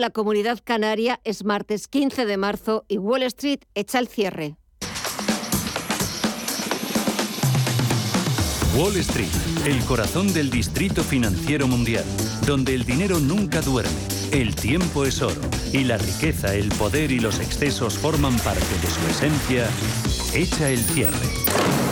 la comunidad canaria es martes 15 de marzo y Wall Street echa el cierre. Wall Street, el corazón del distrito financiero mundial, donde el dinero nunca duerme, el tiempo es oro y la riqueza, el poder y los excesos forman parte de su esencia, echa el cierre.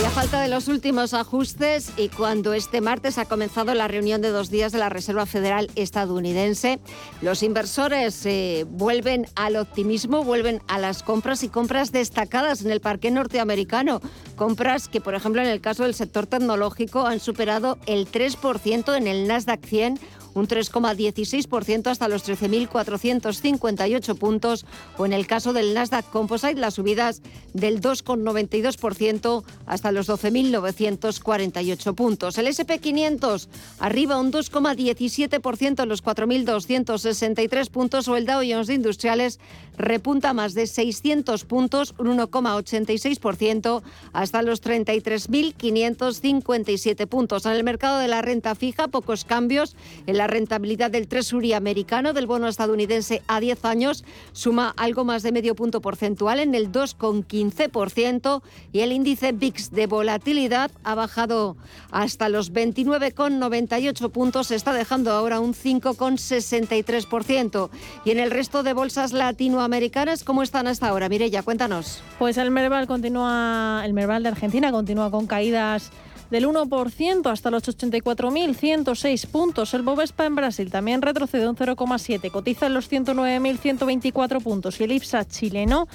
Y a falta de los últimos ajustes y cuando este martes ha comenzado la reunión de dos días de la Reserva Federal estadounidense, los inversores eh, vuelven al optimismo, vuelven a las compras y compras destacadas en el parque norteamericano. Compras que, por ejemplo, en el caso del sector tecnológico han superado el 3% en el Nasdaq 100 un 3,16% hasta los 13.458 puntos, o en el caso del Nasdaq Composite, las subidas del 2,92% hasta los 12.948 puntos. El SP500 arriba un 2,17% en los 4.263 puntos, o el Dow Jones de Industriales repunta más de 600 puntos, un 1,86% hasta los 33.557 puntos. En el mercado de la renta fija, pocos cambios. En la rentabilidad del Treasury americano del bono estadounidense a 10 años suma algo más de medio punto porcentual en el 2,15% y el índice VIX de volatilidad ha bajado hasta los 29,98 puntos, está dejando ahora un 5,63%. Y en el resto de bolsas latinoamericanas, ¿cómo están hasta ahora? Mireya, cuéntanos. Pues el Merval continúa, el Merval de Argentina continúa con caídas del 1% hasta los 84.106 puntos. El Bovespa en Brasil también retrocede un 0,7, cotiza en los 109.124 puntos y el IPSA chileno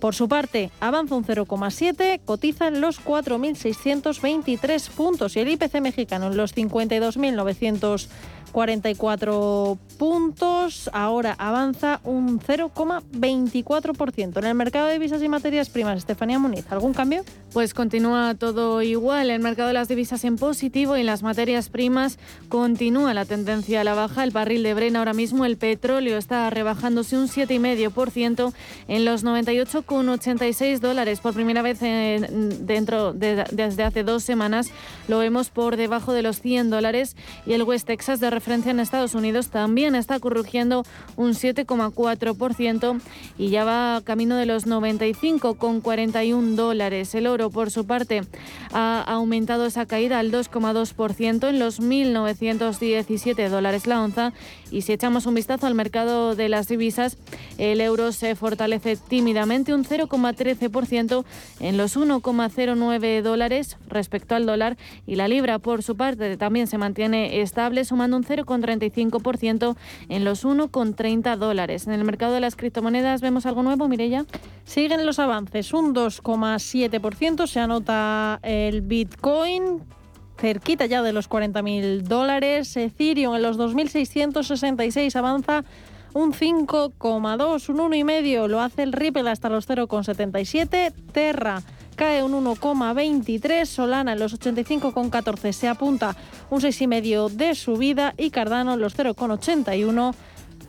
por su parte, avanza un 0,7, cotiza en los 4.623 puntos y el IPC mexicano en los 52.900 44 puntos, ahora avanza un 0,24%. En el mercado de divisas y materias primas, Estefanía Muniz, ¿algún cambio? Pues continúa todo igual. El mercado de las divisas en positivo y en las materias primas continúa la tendencia a la baja. El barril de Brena ahora mismo, el petróleo está rebajándose un 7,5% en los 98,86 dólares. Por primera vez dentro desde hace dos semanas lo vemos por debajo de los 100 dólares y el West Texas de referencia en Estados Unidos también está corrigiendo un 7,4% y ya va camino de los 95,41 dólares. El oro, por su parte, ha aumentado esa caída al 2,2% en los 1.917 dólares la onza. Y si echamos un vistazo al mercado de las divisas, el euro se fortalece tímidamente un 0,13% en los 1,09 dólares respecto al dólar y la libra, por su parte, también se mantiene estable, sumando un 0,35% en los 1,30 dólares. En el mercado de las criptomonedas vemos algo nuevo, Mirella. Siguen los avances, un 2,7% se anota el Bitcoin cerquita ya de los 40.000 dólares. Ethereum en los 2.666 avanza un 5,2, un 1,5 lo hace el Ripple hasta los 0,77. Terra cae un 1,23, Solana en los 85,14 se apunta un 6,5 de subida y Cardano en los 0,81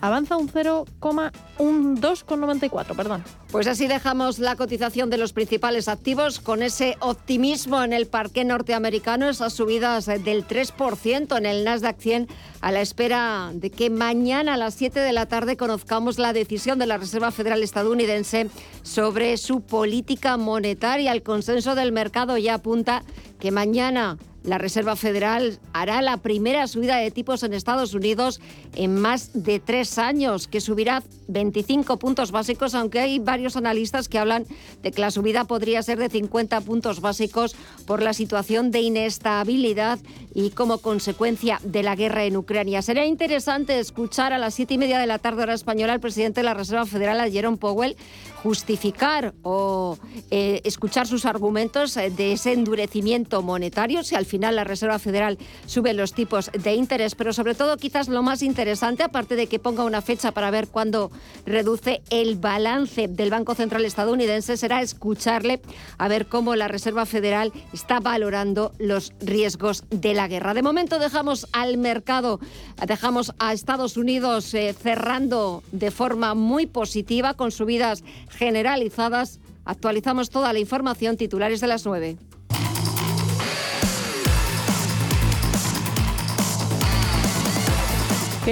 avanza un 0,294, perdón. Pues así dejamos la cotización de los principales activos con ese optimismo en el parque norteamericano, esas subidas del 3% en el Nasdaq 100 a la espera de que mañana a las 7 de la tarde conozcamos la decisión de la Reserva Federal estadounidense sobre su política monetaria. El consenso del mercado ya apunta que mañana la Reserva Federal hará la primera subida de tipos en Estados Unidos en más de tres años, que subirá 25 puntos básicos, aunque hay varios analistas que hablan de que la subida podría ser de 50 puntos básicos por la situación de inestabilidad y como consecuencia de la guerra en Ucrania. Sería interesante escuchar a las siete y media de la tarde hora española al presidente de la Reserva Federal, a Jerome Powell, justificar o eh, escuchar sus argumentos de ese endurecimiento monetario, si al final la Reserva Federal sube los tipos de interés, pero sobre todo quizás lo más interesante, aparte de que ponga una fecha para ver cuándo reduce el balance del Banco Central estadounidense, será escucharle a ver cómo la Reserva Federal está valorando los riesgos de la guerra. De momento dejamos al mercado, dejamos a Estados Unidos eh, cerrando de forma muy positiva con subidas generalizadas. Actualizamos toda la información titulares de las 9.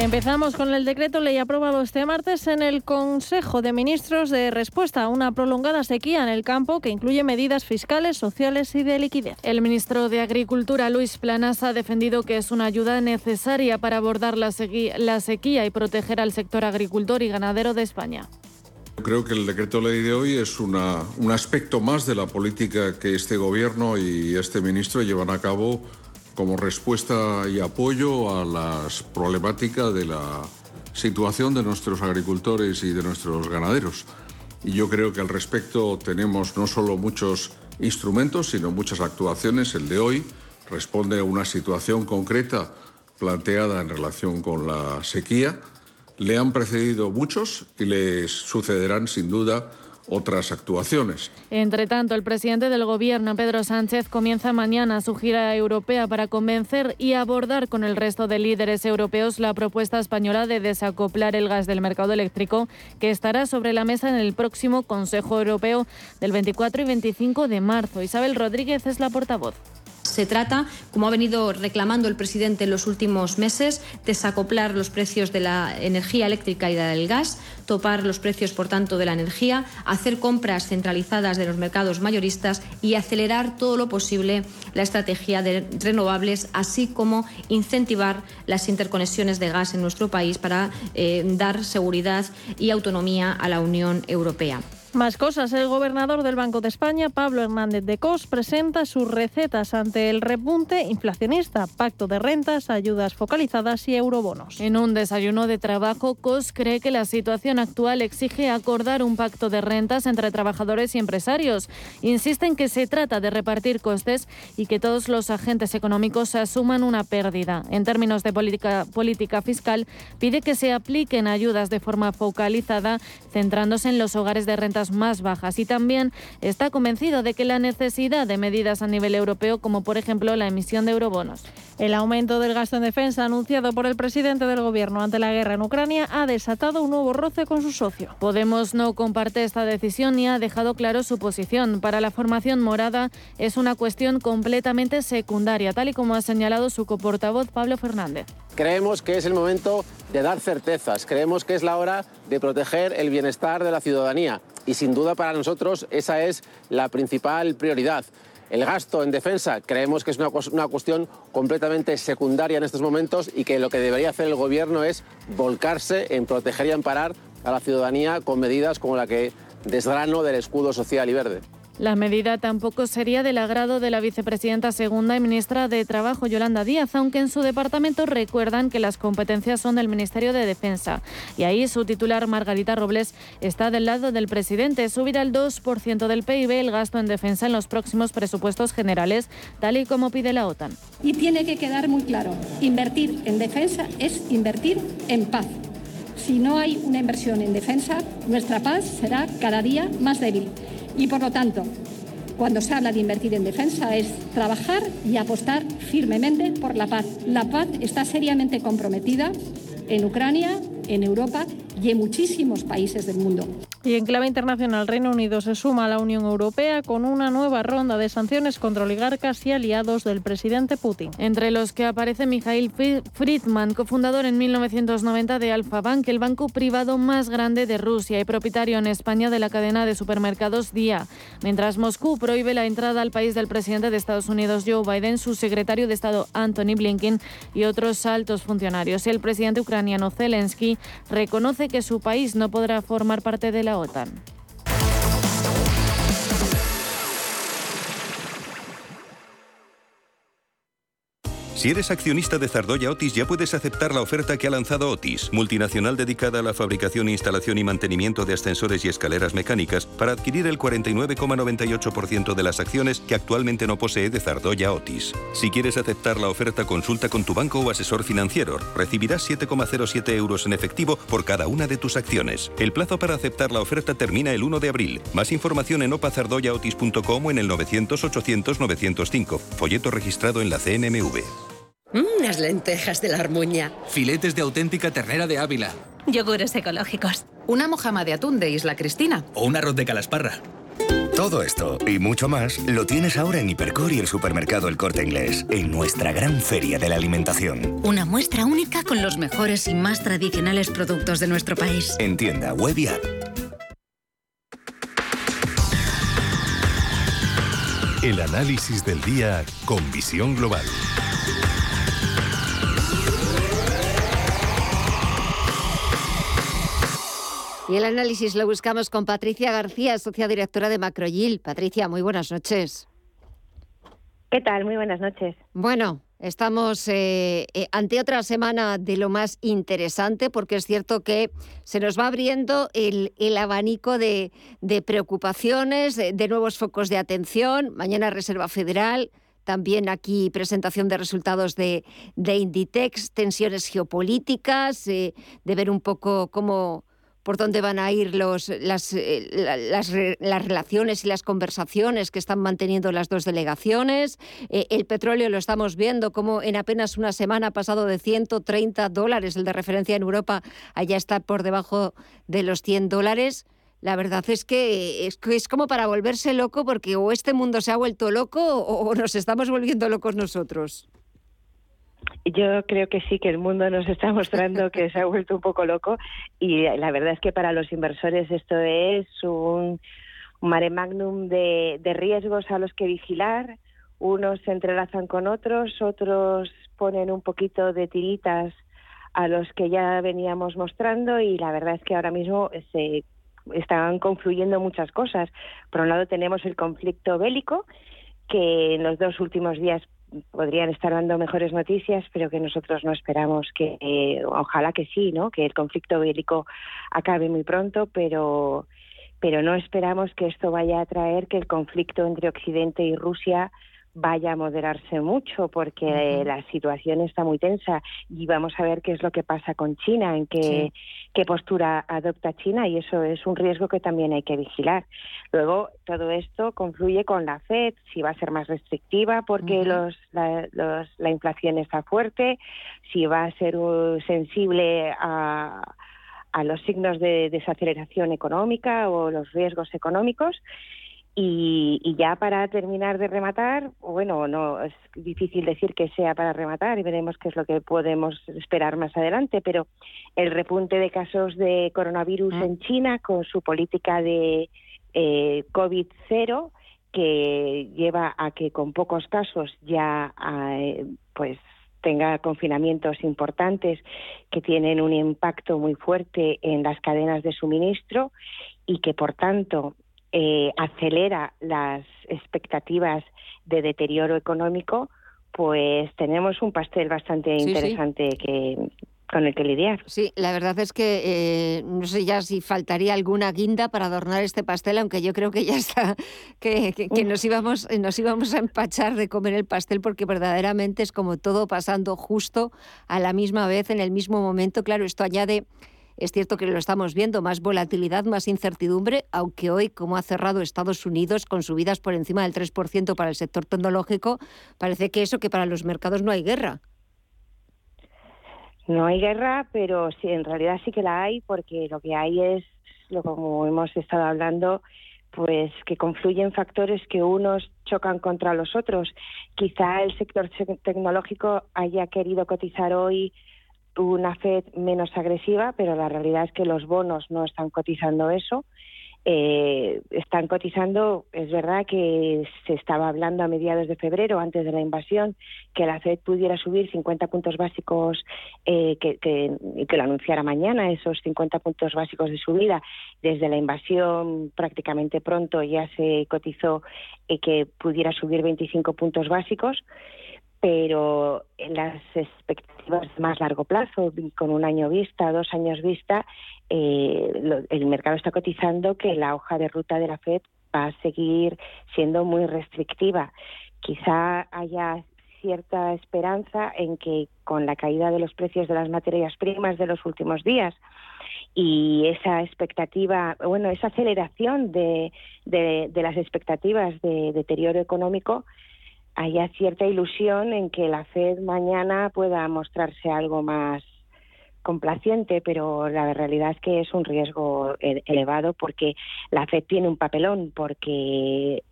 empezamos con el decreto ley aprobado este martes en el Consejo de Ministros de respuesta a una prolongada sequía en el campo que incluye medidas fiscales, sociales y de liquidez. El ministro de Agricultura, Luis Planas, ha defendido que es una ayuda necesaria para abordar la sequía y proteger al sector agricultor y ganadero de España. Creo que el decreto ley de hoy es un aspecto más de la política que este gobierno y este ministro llevan a cabo como respuesta y apoyo a las problemáticas de la situación de nuestros agricultores y de nuestros ganaderos. Y yo creo que al respecto tenemos no solo muchos instrumentos, sino muchas actuaciones. El de hoy responde a una situación concreta planteada en relación con la sequía. Le han precedido muchos y les sucederán sin duda otras actuaciones. Entre tanto, el presidente del Gobierno, Pedro Sánchez, comienza mañana su gira europea para convencer y abordar con el resto de líderes europeos la propuesta española de desacoplar el gas del mercado eléctrico, que estará sobre la mesa en el próximo Consejo Europeo del 24 y 25 de marzo. Isabel Rodríguez es la portavoz. Se trata, como ha venido reclamando el presidente en los últimos meses, desacoplar los precios de la energía eléctrica y del gas, topar los precios, por tanto, de la energía, hacer compras centralizadas de los mercados mayoristas y acelerar todo lo posible la estrategia de renovables, así como incentivar las interconexiones de gas en nuestro país para eh, dar seguridad y autonomía a la Unión Europea. Más cosas. El gobernador del Banco de España, Pablo Hernández de Cos, presenta sus recetas ante el repunte inflacionista, pacto de rentas, ayudas focalizadas y eurobonos. En un desayuno de trabajo, Cos cree que la situación actual exige acordar un pacto de rentas entre trabajadores y empresarios. Insiste en que se trata de repartir costes y que todos los agentes económicos asuman una pérdida. En términos de política, política fiscal, pide que se apliquen ayudas de forma focalizada, centrándose en los hogares de más bajas y también está convencido de que la necesidad de medidas a nivel europeo, como por ejemplo la emisión de eurobonos. El aumento del gasto en defensa anunciado por el presidente del Gobierno ante la guerra en Ucrania ha desatado un nuevo roce con su socio. Podemos no comparte esta decisión y ha dejado claro su posición. Para la formación morada es una cuestión completamente secundaria, tal y como ha señalado su coportavoz Pablo Fernández. Creemos que es el momento de dar certezas, creemos que es la hora de proteger el bienestar de la ciudadanía y sin duda para nosotros esa es la principal prioridad. El gasto en defensa creemos que es una, una, cuestión completamente secundaria en estos momentos y que lo que debería hacer el Gobierno es volcarse en proteger y amparar a la ciudadanía con medidas como la que desgrano del escudo social y verde. La medida tampoco sería del agrado de la vicepresidenta segunda y ministra de Trabajo, Yolanda Díaz, aunque en su departamento recuerdan que las competencias son del Ministerio de Defensa. Y ahí su titular, Margarita Robles, está del lado del presidente. Subir al 2% del PIB el gasto en defensa en los próximos presupuestos generales, tal y como pide la OTAN. Y tiene que quedar muy claro, invertir en defensa es invertir en paz. Si no hay una inversión en defensa, nuestra paz será cada día más débil. Y por lo tanto, cuando se habla de invertir en defensa es trabajar y apostar firmemente por la paz. La paz está seriamente comprometida en Ucrania, en Europa y en muchísimos países del mundo. Y en clave internacional, Reino Unido se suma a la Unión Europea con una nueva ronda de sanciones contra oligarcas y aliados del presidente Putin. Entre los que aparece Mikhail Friedman, cofundador en 1990 de Alfa Bank, el banco privado más grande de Rusia y propietario en España de la cadena de supermercados Día. Mientras Moscú prohíbe la entrada al país del presidente de Estados Unidos Joe Biden, su secretario de Estado Anthony Blinken y otros altos funcionarios. El presidente ucraniano Zelensky reconoce que su país no podrá formar parte de la OTAN. Si eres accionista de Zardoya Otis ya puedes aceptar la oferta que ha lanzado Otis, multinacional dedicada a la fabricación, instalación y mantenimiento de ascensores y escaleras mecánicas, para adquirir el 49,98% de las acciones que actualmente no posee de Zardoya Otis. Si quieres aceptar la oferta, consulta con tu banco o asesor financiero. Recibirás 7,07 euros en efectivo por cada una de tus acciones. El plazo para aceptar la oferta termina el 1 de abril. Más información en opazardoyaotis.com o en el 900 800 905. Folleto registrado en la CNMV. Unas lentejas de la armuña. Filetes de auténtica ternera de Ávila. Yogures ecológicos. Una mojama de atún de Isla Cristina. O un arroz de calasparra. Todo esto y mucho más lo tienes ahora en Hipercor y el supermercado El Corte Inglés, en nuestra gran feria de la alimentación. Una muestra única con los mejores y más tradicionales productos de nuestro país. En tienda, web y app. El análisis del día con visión global. Y el análisis lo buscamos con Patricia García, socia directora de Macroyil. Patricia, muy buenas noches. ¿Qué tal? Muy buenas noches. Bueno, estamos eh, eh, ante otra semana de lo más interesante porque es cierto que se nos va abriendo el, abanico de, preocupaciones, de, nuevos focos de atención. Mañana Reserva Federal, también aquí presentación de resultados de, Inditex, tensiones geopolíticas, eh, de ver un poco cómo por dónde van a ir las, eh, las, relaciones y las conversaciones que están manteniendo las dos delegaciones. Eh, el petróleo lo estamos viendo como en apenas una semana ha pasado de 130 dólares, el de referencia en Europa, allá está por debajo de los 100 dólares. La verdad es que es, es como para volverse loco porque o este mundo se ha vuelto loco o nos estamos volviendo locos nosotros. Yo creo que sí, que el mundo nos está mostrando que se ha vuelto un poco loco y la verdad es que para los inversores esto es un, mare magnum de, riesgos a los que vigilar. Unos se entrelazan con otros, otros ponen un poquito de tiritas a los que ya veníamos mostrando y la verdad es que ahora mismo se están confluyendo muchas cosas. Por un lado tenemos el conflicto bélico que en los dos últimos días podrían estar dando mejores noticias, pero que nosotros no esperamos que, eh, ojalá que sí, ¿no? Que el conflicto bélico acabe muy pronto, pero pero no esperamos que esto vaya a traer que el conflicto entre Occidente y Rusia vaya a moderarse mucho porque la situación está muy tensa y vamos a ver qué es lo que pasa con China, en qué, qué postura adopta China y eso es un riesgo que también hay que vigilar. Luego, todo esto confluye con la Fed, si va a ser más restrictiva porque los, la, la inflación está fuerte, si va a ser uh, sensible a a los signos de desaceleración económica o los riesgos económicos y, ya para terminar de rematar, bueno, no es difícil decir que sea para rematar y veremos qué es lo que podemos esperar más adelante, pero el repunte de casos de coronavirus ah. en China con su política de eh, COVID cero que lleva a que con pocos casos ya eh, pues tenga confinamientos importantes que tienen un impacto muy fuerte en las cadenas de suministro y que por tanto eh, acelera las expectativas de deterioro económico, pues tenemos un pastel bastante interesante que con el que lidiar. Sí, la verdad es que eh, no sé ya si faltaría alguna guinda para adornar este pastel, aunque yo creo que ya está, que, que, nos, íbamos, nos íbamos a empachar de comer el pastel porque verdaderamente es como todo pasando justo a la misma vez, en el mismo momento. Claro, esto añade es cierto que lo estamos viendo, más volatilidad, más incertidumbre, aunque hoy, como ha cerrado Estados Unidos con subidas por encima del 3% para el sector tecnológico, parece que eso que para los mercados no hay guerra. No hay guerra, pero sí, en realidad sí que la hay, porque lo que hay es, lo como hemos estado hablando, pues que confluyen factores que unos chocan contra los otros. Quizá el sector tecnológico haya querido cotizar hoy una Fed menos agresiva, pero la realidad es que los bonos no están cotizando eso. Eh, están cotizando, es verdad que se estaba hablando a mediados de febrero, antes de la invasión, que la Fed pudiera subir 50 puntos básicos, eh, que, que, lo anunciara mañana, esos 50 puntos básicos de subida. Desde la invasión, prácticamente pronto ya se cotizó eh, que pudiera subir 25 puntos básicos pero en las expectativas de más largo plazo, con un año vista, dos años vista, eh, el mercado está cotizando que la hoja de ruta de la Fed va a seguir siendo muy restrictiva. Quizá haya cierta esperanza en que con la caída de los precios de las materias primas de los últimos días y esa expectativa, bueno, esa aceleración de, de las expectativas de deterioro económico, haya cierta ilusión en que la Fed mañana pueda mostrarse algo más complaciente, pero la realidad es que es un riesgo e-, elevado porque la Fed tiene un papelón, porque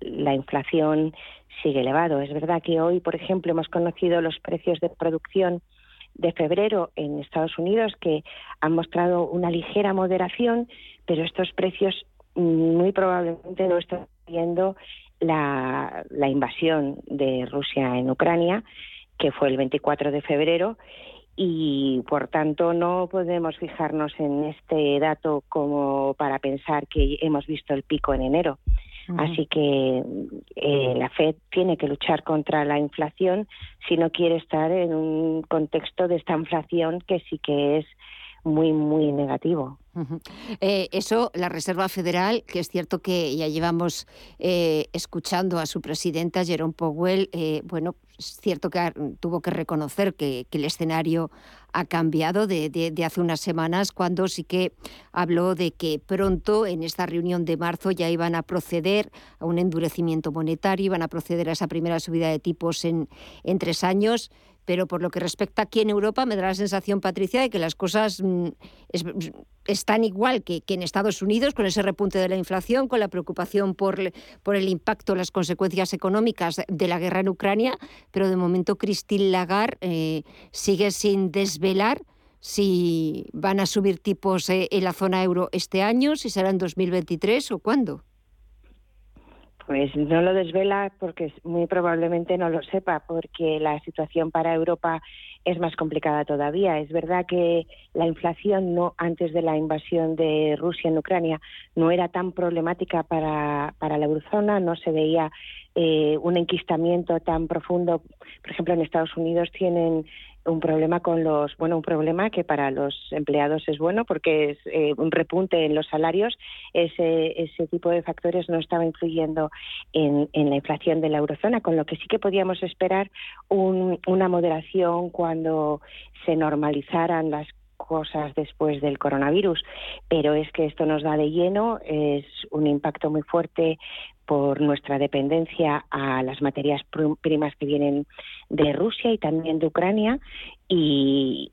la inflación sigue elevado. Es verdad que hoy, por ejemplo, hemos conocido los precios de producción de febrero en Estados Unidos que han mostrado una ligera moderación, pero estos precios muy probablemente no están viendo la, la invasión de Rusia en Ucrania, que fue el 24 de febrero, y por tanto no podemos fijarnos en este dato como para pensar que hemos visto el pico en enero. Así que eh, la Fed tiene que luchar contra la inflación si no quiere estar en un contexto de esta inflación que sí que es muy, muy negativo. Eh, eso, la Reserva Federal, que es cierto que ya llevamos eh, escuchando a su presidenta, Jerome Powell, eh, bueno, es cierto que tuvo que reconocer que, el escenario ha cambiado de, de, hace unas semanas, cuando sí que habló de que pronto, en esta reunión de marzo, ya iban a proceder a un endurecimiento monetario, iban a proceder a esa primera subida de tipos en, en tres años pero por lo que respecta aquí en Europa me da la sensación, Patricia, de que las cosas mm, están igual que, en Estados Unidos, con ese repunte de la inflación, con la preocupación por, por el impacto, las consecuencias económicas de la guerra en Ucrania, pero de momento Christine Lagarde eh, sigue sin desvelar si van a subir tipos eh, en la zona euro este año, si será en 2023 o cuándo. Pues no lo desvela porque muy probablemente no lo sepa, porque la situación para Europa es más complicada todavía. Es verdad que la inflación no antes de la invasión de Rusia en Ucrania no era tan problemática para, para la eurozona, no se veía eh, un enquistamiento tan profundo. Por ejemplo, en Estados Unidos tienen un problema con los, bueno, un problema que para los empleados es bueno porque es eh, un repunte en los salarios. Ese, ese tipo de factores no estaba influyendo en, en, la inflación de la eurozona, con lo que sí que podíamos esperar una moderación cuando se normalizaran las cosas después del coronavirus, pero es que esto nos da de lleno, es un impacto muy fuerte por nuestra dependencia a las materias primas que vienen de Rusia y también de Ucrania y,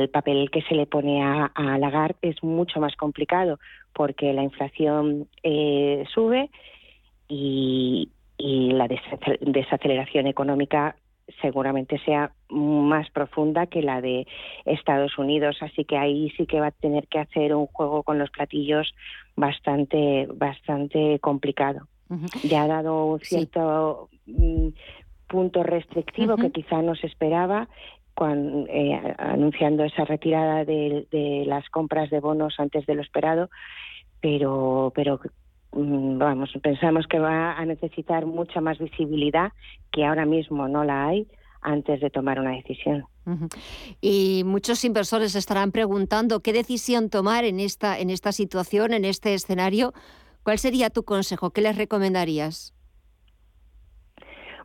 el papel que se le pone a, a Lagarde es mucho más complicado porque la inflación eh, sube y, y la desaceleración económica seguramente sea más profunda que la de Estados Unidos, así que ahí sí que va a tener que hacer un juego con los platillos bastante bastante complicado. Ya ha dado un cierto mm, punto restrictivo que quizá no se esperaba cuando, eh, anunciando esa retirada de, de, las compras de bonos antes de lo esperado, pero pero vamos, pensamos que va a necesitar mucha más visibilidad que ahora mismo no la hay antes de tomar una decisión. Y muchos inversores estarán preguntando qué decisión tomar en esta, en esta situación, en este escenario. ¿Cuál sería tu consejo? ¿Qué les recomendarías?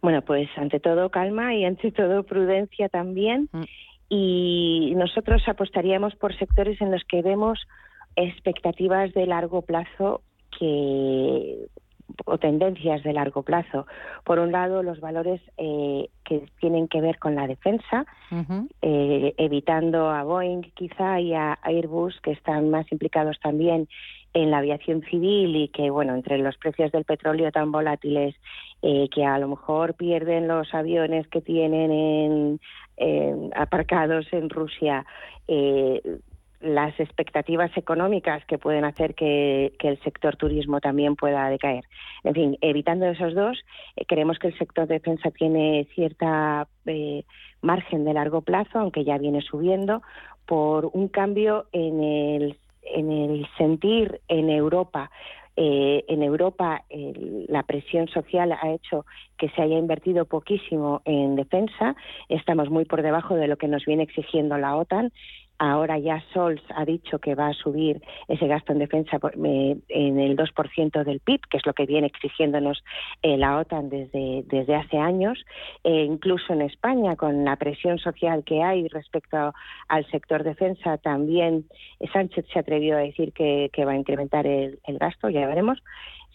Bueno, pues ante todo calma y ante todo prudencia también. Mm. Y nosotros apostaríamos por sectores en los que vemos expectativas de largo plazo que o tendencias de largo plazo. Por un lado, los valores eh, que tienen que ver con la defensa, eh, evitando a Boeing quizá y a Airbus, que están más implicados también en la aviación civil y que, bueno, entre los precios del petróleo tan volátiles, eh, que a lo mejor pierden los aviones que tienen en, aparcados en Rusia, las expectativas económicas que pueden hacer que, el sector turismo también pueda decaer. En fin, evitando esos dos, eh, creemos que el sector defensa tiene cierta eh, margen de largo plazo, aunque ya viene subiendo, por un cambio en el, en el sentir en Europa. Eh, en Europa la presión social ha hecho que se haya invertido poquísimo en defensa. Estamos muy por debajo de lo que nos viene exigiendo la OTAN Ahora ya Sols ha dicho que va a subir ese gasto en defensa en el 2% del PIB, que es lo que viene exigiéndonos eh, la OTAN desde, desde hace años. E incluso en España, con la presión social que hay respecto al sector defensa, también Sánchez se atrevió a decir que, va a incrementar el, el gasto, ya veremos.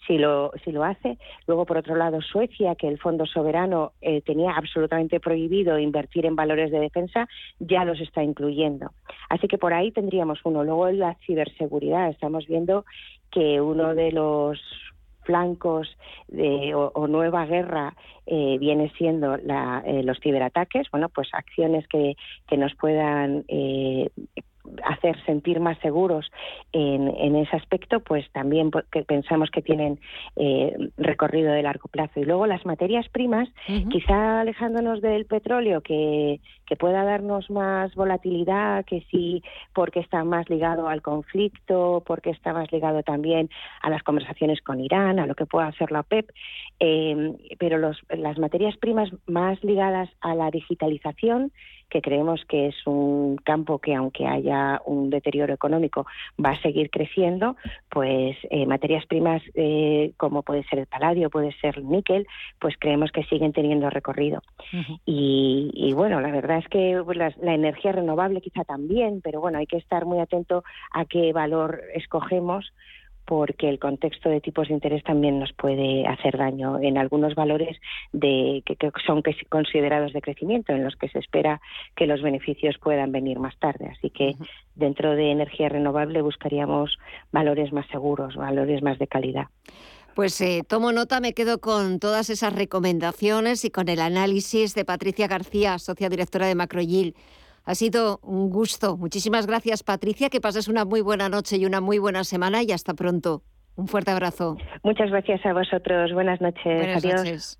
Si lo, si lo hace. Luego, por otro lado, Suecia, que el Fondo Soberano eh, tenía absolutamente prohibido invertir en valores de defensa, ya los está incluyendo. Así que por ahí tendríamos uno. Luego, la ciberseguridad. Estamos viendo que uno de los flancos de, o, nueva guerra eh, viene siendo la, eh, los ciberataques, bueno, pues acciones que, que nos puedan eh, hacer sentir más seguros en, en, ese aspecto, pues también que pensamos que tienen eh, recorrido de largo plazo. Y luego las materias primas, quizá alejándonos del petróleo, que, que pueda darnos más volatilidad, que sí, porque está más ligado al conflicto, porque está más ligado también a las conversaciones con Irán, a lo que pueda hacer la OPEP, eh, pero los, las materias primas más ligadas a la digitalización, que creemos que es un campo que aunque haya un deterioro económico va a seguir creciendo, pues eh, materias primas eh, como puede ser el paladio, puede ser el níquel, pues creemos que siguen teniendo recorrido. y, y, bueno, la verdad es que pues, la, la, energía renovable quizá también, pero bueno, hay que estar muy atento a qué valor escogemos porque el contexto de tipos de interés también nos puede hacer daño en algunos valores de, que, que son considerados de crecimiento, en los que se espera que los beneficios puedan venir más tarde. Así que dentro de energía renovable buscaríamos valores más seguros, valores más de calidad. Pues eh, tomo nota, me quedo con todas esas recomendaciones y con el análisis de Patricia García, socia directora de Macroyil. Ha sido un gusto. Muchísimas gracias, Patricia. Que pases una muy buena noche y una muy buena semana y hasta pronto. Un fuerte abrazo. Muchas gracias a vosotros. Buenas noches. Buenas Adiós. Noches.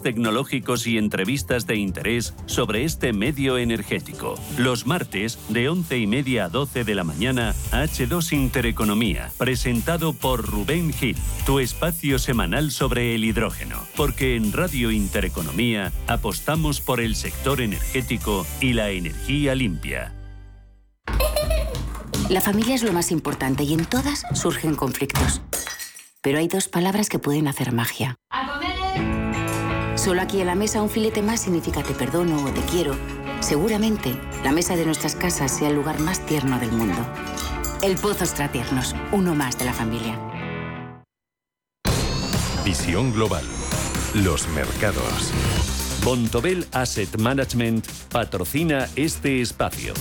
tecnológicos y entrevistas de interés sobre este medio energético. Los martes, de 11 y media a 12 de la mañana, H2 Intereconomía, presentado por Rubén Gil, tu espacio semanal sobre el hidrógeno. Porque en Radio Intereconomía apostamos por el sector energético y la energía limpia. La familia es lo más importante y en todas surgen conflictos. Pero hay dos palabras que pueden hacer magia. Solo aquí en la mesa un filete más significa te perdono o te quiero. Seguramente la mesa de nuestras casas sea el lugar más tierno del mundo. El Pozo Extratiernos, uno más de la familia. Visión Global. Los mercados. Bontobel Asset Management patrocina este espacio.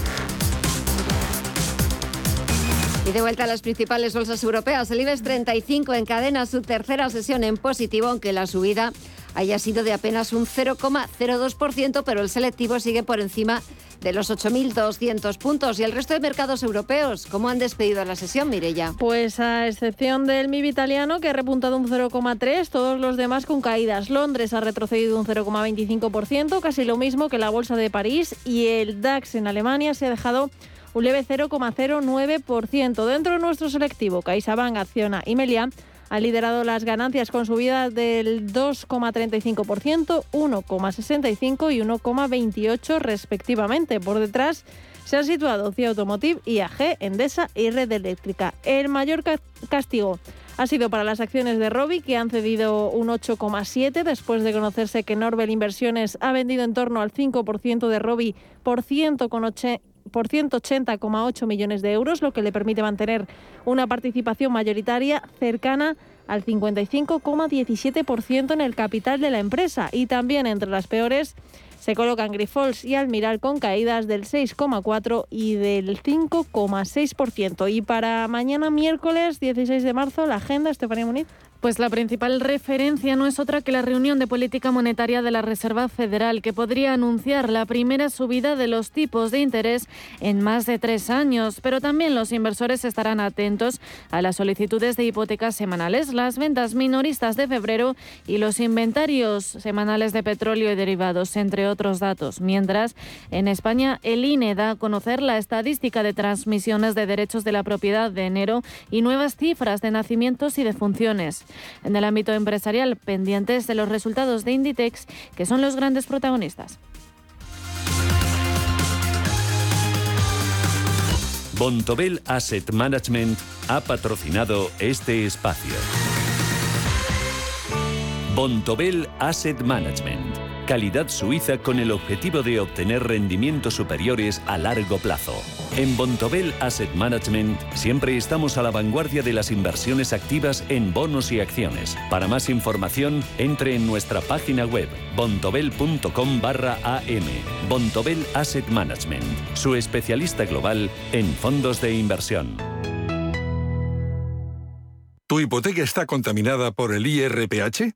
Y de vuelta a las principales bolsas europeas, el IBEX 35 encadena su tercera sesión en positivo, aunque la subida haya sido de apenas un 0,02%, pero el selectivo sigue por encima de los 8.200 puntos. ¿Y el resto de mercados europeos cómo han despedido la sesión, Mirella? Pues a excepción del MIB italiano, que ha repuntado un 0,3, todos los demás con caídas. Londres ha retrocedido un 0,25%, casi lo mismo que la Bolsa de París, y el DAX en Alemania se ha dejado un leve 0,09%. Dentro de nuestro selectivo, CaixaBank, Acciona y Meliá ha liderado las ganancias con subidas del 2,35%, 1,65% y 1,28% respectivamente. Por detrás se han situado CIA Automotive, IAG, Endesa y Red Eléctrica. El mayor castigo ha sido para las acciones de Robi, que han cedido un 8,7 después de conocerse que Norbel Inversiones ha vendido en torno al 5% de Robi por 100,8 por 180,8 millones de euros, lo que le permite mantener una participación mayoritaria cercana al 55,17% en el capital de la empresa. Y también entre las peores se colocan Grifols y Almiral con caídas del 6,4 y del 5,6%. Y para mañana miércoles 16 de marzo la agenda, Estefanía Muniz. Pues la principal referencia no es otra que la reunión de política monetaria de la Reserva Federal, que podría anunciar la primera subida de los tipos de interés en más de tres años. Pero también los inversores estarán atentos a las solicitudes de hipotecas semanales, las ventas minoristas de febrero y los inventarios semanales de petróleo y derivados, entre otros datos. Mientras, en España, el INE da a conocer la estadística de transmisiones de derechos de la propiedad de enero y nuevas cifras de nacimientos y defunciones. En el ámbito empresarial, pendientes de los resultados de Inditex, que son los grandes protagonistas. Bontobel Asset Management ha patrocinado este espacio. Bontobel Asset Management. Calidad suiza con el objetivo de obtener rendimientos superiores a largo plazo. En Bontobel Asset Management siempre estamos a la vanguardia de las inversiones activas en bonos y acciones. Para más información, entre en nuestra página web bontobel.com barra am. Bontobel Asset Management, su especialista global en fondos de inversión. ¿Tu hipoteca está contaminada por el IRPH?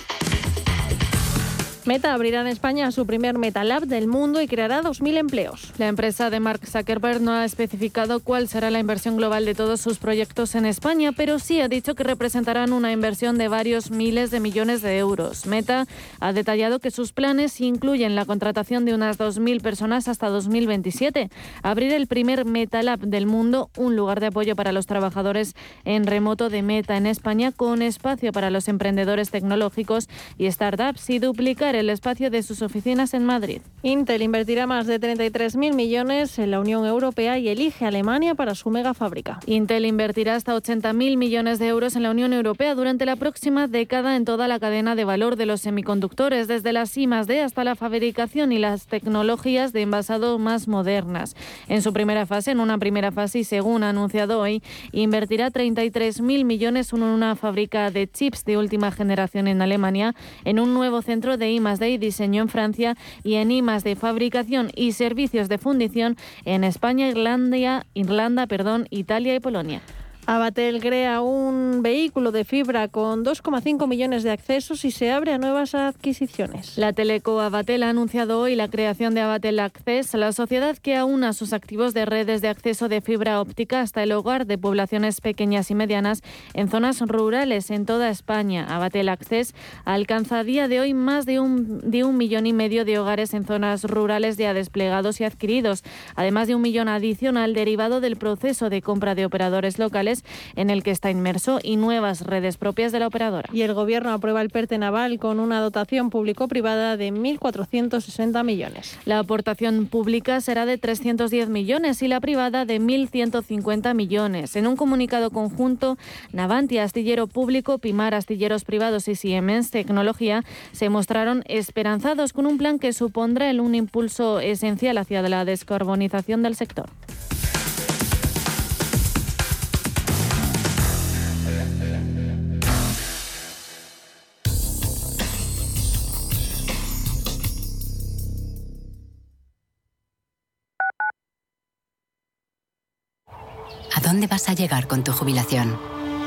Meta abrirá en España su primer Meta Lab del mundo y creará 2.000 empleos. La empresa de Mark Zuckerberg no ha especificado cuál será la inversión global de todos sus proyectos en España, pero sí ha dicho que representarán una inversión de varios miles de millones de euros. Meta ha detallado que sus planes incluyen la contratación de unas 2.000 personas hasta 2027, abrir el primer Meta Lab del mundo, un lugar de apoyo para los trabajadores en remoto de Meta en España, con espacio para los emprendedores tecnológicos y startups y duplicar el espacio de sus oficinas en Madrid. Intel invertirá más de 33.000 millones en la Unión Europea y elige Alemania para su mega fábrica. Intel invertirá hasta 80.000 millones de euros en la Unión Europea durante la próxima década en toda la cadena de valor de los semiconductores, desde las I D hasta la fabricación y las tecnologías de envasado más modernas. En su primera fase, en una primera fase según ha anunciado hoy, invertirá 33.000 millones en una fábrica de chips de última generación en Alemania, en un nuevo centro de I de diseño en Francia y en I de fabricación y servicios de fundición en España, Irlanda, Irlanda perdón, Italia y Polonia. Abatel crea un vehículo de fibra con 2,5 millones de accesos y se abre a nuevas adquisiciones. La Teleco Abatel ha anunciado hoy la creación de Abatel Access, la sociedad que aúna sus activos de redes de acceso de fibra óptica hasta el hogar de poblaciones pequeñas y medianas en zonas rurales en toda España. Abatel Access alcanza a día de hoy más de un, de un millón y medio de hogares en zonas rurales ya desplegados y adquiridos, además de un millón adicional derivado del proceso de compra de operadores locales en el que está inmerso y nuevas redes propias de la operadora. Y el Gobierno aprueba el PERTE naval con una dotación público-privada de 1.460 millones. La aportación pública será de 310 millones y la privada de 1.150 millones. En un comunicado conjunto, Navanti, Astillero Público, Pimar, Astilleros Privados y Siemens Tecnología se mostraron esperanzados con un plan que supondrá un impulso esencial hacia la descarbonización del sector. Dónde vas a llegar con tu jubilación?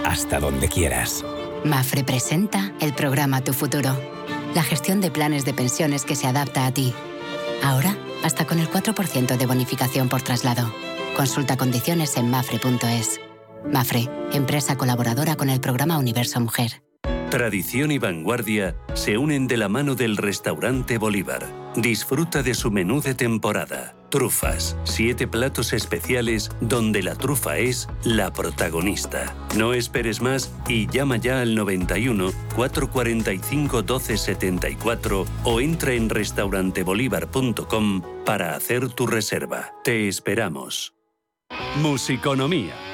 Hasta donde quieras. Mafre presenta el programa Tu Futuro, la gestión de planes de pensiones que se adapta a ti. Ahora, hasta con el 4% de bonificación por traslado. Consulta condiciones en mafre.es. Mafre, empresa colaboradora con el programa Universo Mujer. Tradición y vanguardia se unen de la mano del restaurante Bolívar. Disfruta de su menú de temporada. Trufas, siete platos especiales donde la trufa es la protagonista. No esperes más y llama ya al 91 445 1274 o entra en restaurantebolívar.com para hacer tu reserva. Te esperamos. Musiconomía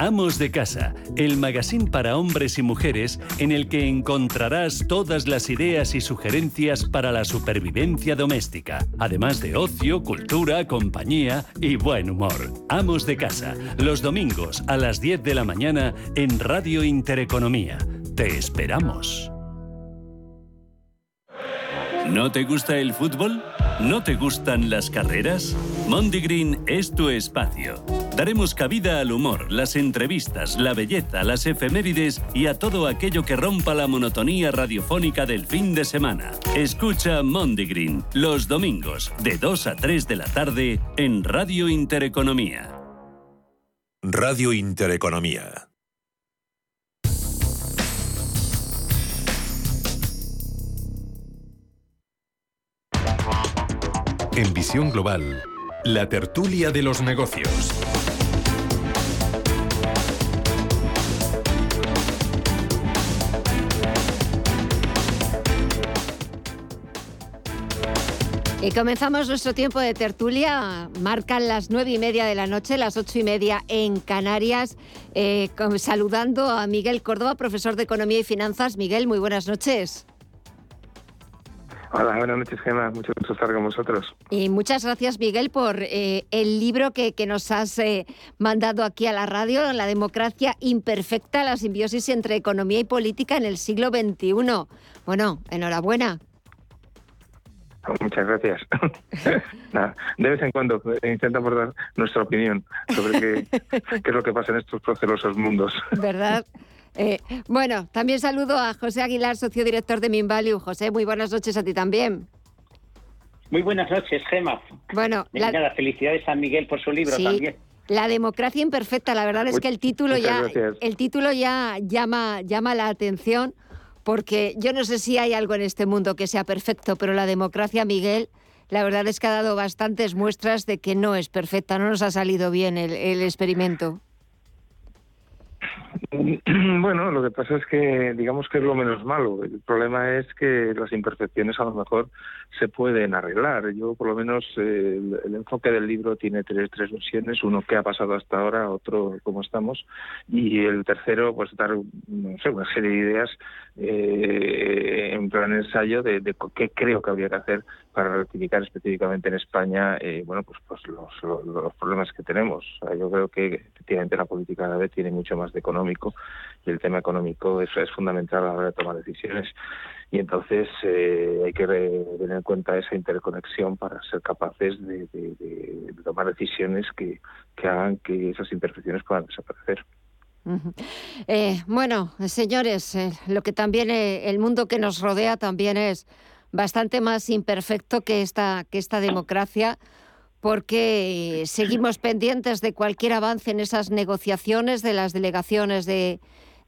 Amos de Casa, el magazine para hombres y mujeres en el que encontrarás todas las ideas y sugerencias para la supervivencia doméstica, además de ocio, cultura, compañía y buen humor. Amos de Casa, los domingos a las 10 de la mañana en Radio Intereconomía. Te esperamos. ¿No te gusta el fútbol? ¿No te gustan las carreras? Mondigreen es tu espacio. Daremos cabida al humor, las entrevistas, la belleza, las efemérides y a todo aquello que rompa la monotonía radiofónica del fin de semana. Escucha Mondigreen los domingos de 2 a 3 de la tarde en Radio Intereconomía. Radio Intereconomía. En Visión Global, la tertulia de los negocios. Y comenzamos nuestro tiempo de tertulia. Marcan las nueve y media de la noche, las ocho y media en Canarias. Eh, saludando a Miguel Córdoba, profesor de Economía y Finanzas. Miguel, muy buenas noches. Hola, buenas noches, Gemma. Mucho gusto estar con vosotros. Y muchas gracias, Miguel, por eh, el libro que, que nos has eh, mandado aquí a la radio, La democracia imperfecta, la simbiosis entre economía y política en el siglo XXI. Bueno, enhorabuena. Muchas gracias. de vez en cuando eh, intentamos dar nuestra opinión sobre qué, es lo que pasa en estos procelosos mundos. ¿Verdad? Eh, bueno, también saludo a José Aguilar, socio director de Minvalue. José, muy buenas noches a ti también. Muy buenas noches, Gema. Bueno, la... felicidades a Miguel por su libro también. La democracia imperfecta, la verdad es que el título ya el título ya llama llama la atención porque yo no sé si hay algo en este mundo que sea perfecto, pero la democracia, Miguel, la verdad es que ha dado bastantes muestras de que no es perfecta, no nos ha salido bien el, experimento. Bueno, lo que pasa es que digamos que es lo menos malo. El problema es que las imperfecciones a lo mejor se pueden arreglar. Yo por lo menos el, enfoque del libro tiene tres, tres versiones, uno que ha pasado hasta ahora, otro cómo estamos y el tercero pues dar no sé, una serie de ideas eh, en plan ensayo de, de, qué creo que habría que hacer para rectificar específicamente en España eh, bueno pues pues los, problemas que tenemos. yo creo que efectivamente la política vez tiene mucho más de económico y el tema económico es, es fundamental a la hora de tomar decisiones y entonces eh, hay que tener en cuenta esa interconexión para ser capaces de, tomar decisiones que, hagan que esas imperfecciones puedan desaparecer. Eh, bueno, señores, eh, lo que también el mundo que nos rodea también es bastante más imperfecto que esta, que esta democracia porque seguimos pendientes de cualquier avance en esas negociaciones de las delegaciones de,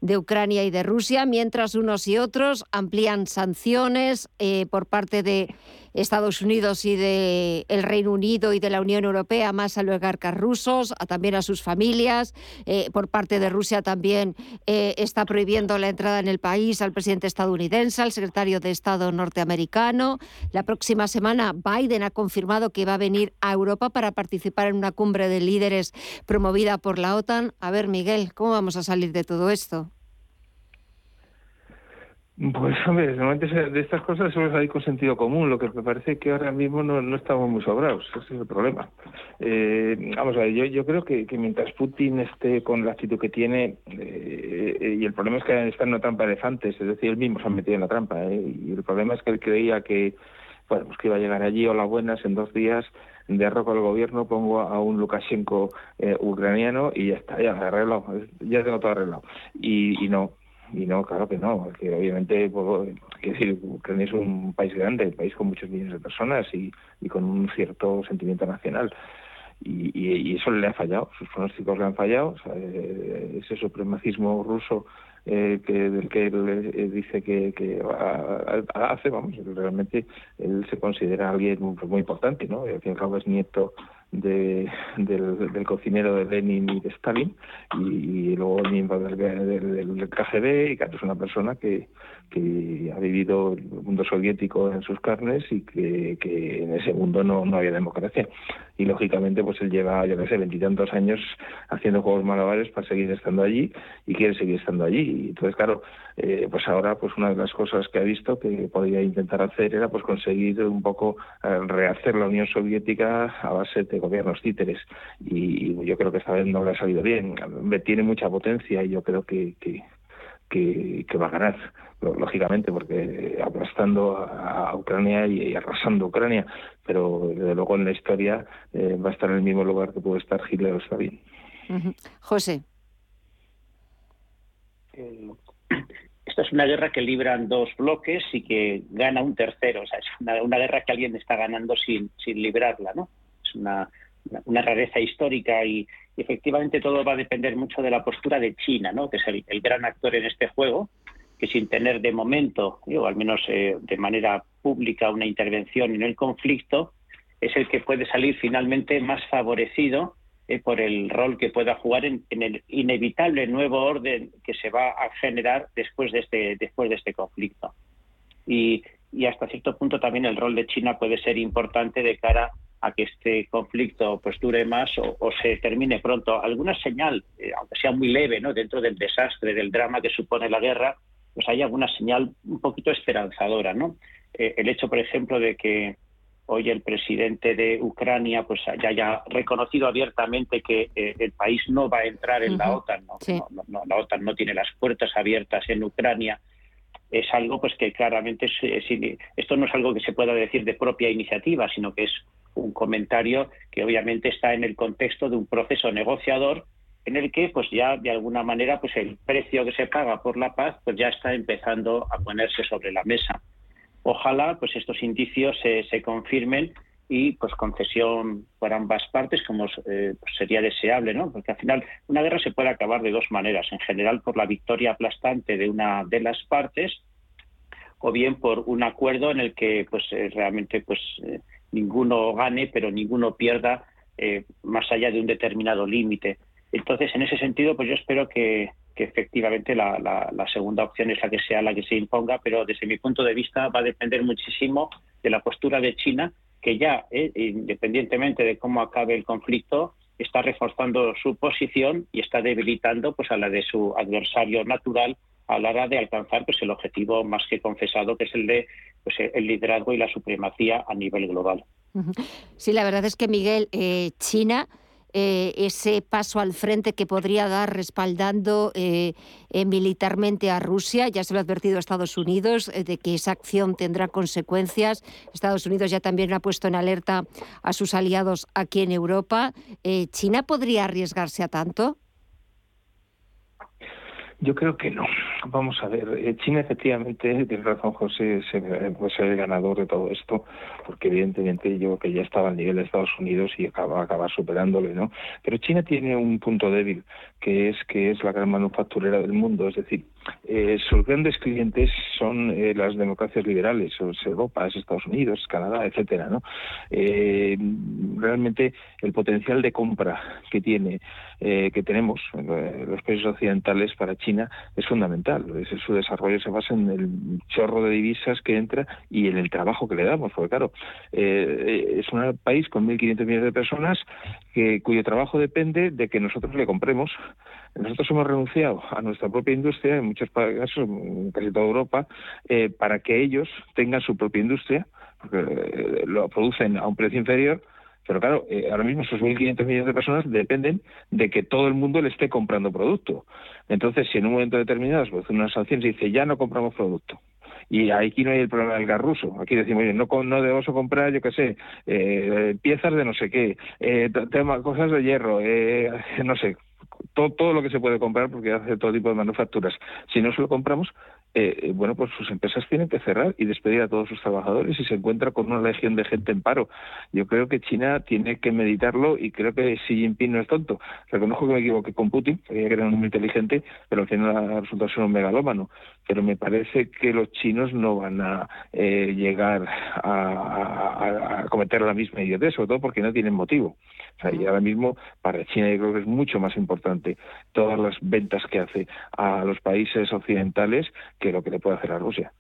de Ucrania y de Rusia, mientras unos y otros amplían sanciones eh, por parte de Estados Unidos y de el Reino Unido y de la Unión Europea más a los oligarcas rusos, también a sus familias. Eh, por parte de Rusia también eh, está prohibiendo la entrada en el país al presidente estadounidense, al secretario de Estado norteamericano. La próxima semana Biden ha confirmado que va a venir a Europa para participar en una cumbre de líderes promovida por la OTAN. A ver, Miguel, ¿cómo vamos a salir de todo esto? Pues hombre, normalmente de estas cosas solo hay con sentido común, lo que me parece que ahora mismo no, estamos muy sobrados, ese es el problema. Eh, vamos a ver, yo, creo que, mientras Putin esté con la actitud que tiene, eh, y el problema es que está en una trampa de elefantes, es decir, él mismo se ha metido en la trampa, ¿eh? y el problema es que él creía que, bueno, pues que iba a llegar allí, o buenas, en dos días, derroco al gobierno, pongo a un Lukashenko eh, ucraniano y ya está, ya arreglado, ya tengo todo arreglado. Y, y no, y no, claro que no, que obviamente, pues, Ucrania es un país grande, un país con muchos millones de personas y, y con un cierto sentimiento nacional. Y, y, eso le ha fallado, sus pronósticos le han fallado, eh, ese supremacismo ruso eh, que, del que él eh, dice que, que hace, vamos, realmente él se considera alguien muy, importante, ¿no? Al fin y al cabo es nieto de, del, cocinero de Lenin y de Stalin y, luego miembro del, del, KGB y que es una persona que, que ha vivido el mundo soviético en sus carnes y que, que en ese mundo no, no, había democracia. Y lógicamente pues él lleva yo no sé veintitantos años haciendo juegos malabares para seguir estando allí y quiere seguir estando allí. Y entonces claro eh, pues ahora pues una de las cosas que ha visto que podría intentar hacer era pues conseguir un poco eh, rehacer la Unión Soviética a base de gobiernos títeres. Y, yo creo que esta vez no le ha salido bien. Tiene mucha potencia y yo creo que, que, que, va a ganar lógicamente porque aplastando a Ucrania y, arrasando Ucrania pero desde luego en la historia eh, va a estar en el mismo lugar que puede estar Hitler o Stalin José esta es una guerra que libran dos bloques y que gana un tercero. O sea, es una, guerra que alguien está ganando sin, sin librarla, ¿no? Es una, una rareza histórica y, efectivamente todo va a depender mucho de la postura de China, ¿no? Que es el, gran actor en este juego, que sin tener de momento, o al menos eh, de manera pública, una intervención en el conflicto, es el que puede salir finalmente más favorecido eh, por el rol que pueda jugar en, el inevitable nuevo orden que se va a generar después de este, después de este conflicto. Y, hasta cierto punto también el rol de China puede ser importante de cara a que este conflicto pues dure más o, se termine pronto. Alguna señal, eh, aunque sea muy leve, ¿no? dentro del desastre, del drama que supone la guerra, pues hay alguna señal un poquito esperanzadora, ¿no? Eh, el hecho, por ejemplo, de que hoy el presidente de Ucrania pues ya haya reconocido abiertamente que eh, el país no va a entrar en la OTAN, ¿no? la OTAN no tiene las puertas abiertas en Ucrania, es algo pues que claramente esto no es algo que se pueda decir de propia iniciativa, sino que es un comentario que obviamente está en el contexto de un proceso negociador en el que pues ya de alguna manera pues el precio que se paga por la paz pues ya está empezando a ponerse sobre la mesa. Ojalá pues estos indicios se, se confirmen y pues concesión por ambas partes como eh, pues, sería deseable no porque al final una guerra se puede acabar de dos maneras en general por la victoria aplastante de una de las partes o bien por un acuerdo en el que pues eh, realmente pues eh, ninguno gane pero ninguno pierda más allá de un determinado límite. Entonces en ese sentido pues yo espero que efectivamente la, la, segunda opción es la que sea la que se imponga, pero desde mi punto de vista va a depender muchísimo de la postura de China, que ya, eh, independientemente de cómo acabe el conflicto, está reforzando su posición y está debilitando pues a la de su adversario natural a la hora de alcanzar pues el objetivo más que confesado que es el de pues el liderazgo y la supremacía a nivel global. Sí, la verdad es que Miguel eh, China eh, ese paso al frente que podría dar respaldando eh, eh, militarmente a Rusia. Ya se lo ha advertido a Estados Unidos de que esa acción tendrá consecuencias. Estados Unidos ya también ha puesto en alerta a sus aliados aquí en Europa. ¿China podría arriesgarse a tanto? Yo creo que no. Vamos a ver, eh, China efectivamente, tiene razón José, se, puede ser el ganador de todo esto, porque evidentemente yo que ya estaba al nivel de Estados Unidos y acaba, acabar superándole, ¿no? Pero China tiene un punto débil, que es que es la gran manufacturera del mundo, es decir, eh, sus grandes clientes son eh, las democracias liberales, Europa, Estados Unidos, Canadá, etcétera, ¿no? realmente el potencial de compra que tiene, que tenemos los países occidentales para China es fundamental. su desarrollo se basa en el chorro de divisas que entra y en el trabajo que le damos, porque claro, eh, es un país con 1.500 millones de personas que, cuyo trabajo depende de que nosotros le compremos. Nosotros hemos renunciado a nuestra propia industria, en muchos casos, casi toda Europa, eh, para que ellos tengan su propia industria, porque eh, lo producen a un precio inferior pero claro, eh, ahora mismo esos 1.500 millones de personas dependen de que todo el mundo le esté comprando producto. Entonces, si en un momento determinado se produce una sanción y dice ya no compramos producto, y aquí no hay el problema del gas ruso. Aquí decimos, oye, no, no debemos comprar, yo qué sé, eh, piezas de no sé qué, eh, tema, cosas de hierro, eh, no sé, todo, lo que se puede comprar porque hace todo tipo de manufacturas. Si no se lo compramos, eh, eh, bueno, pues sus empresas tienen que cerrar y despedir a todos sus trabajadores y se encuentra con una legión de gente en paro. Yo creo que China tiene que meditarlo y creo que Xi Jinping no es tonto. Reconozco que me equivoqué con Putin, que era muy inteligente, pero al final ha resultado ser un megalómano. Pero me parece que los chinos no van a eh, llegar a, cometer la misma idiotez, sobre todo porque no tienen motivo. y ahora mismo para China yo creo que es mucho más importante todas las ventas que hace a los países occidentales que lo que le puede hacer a Rusia.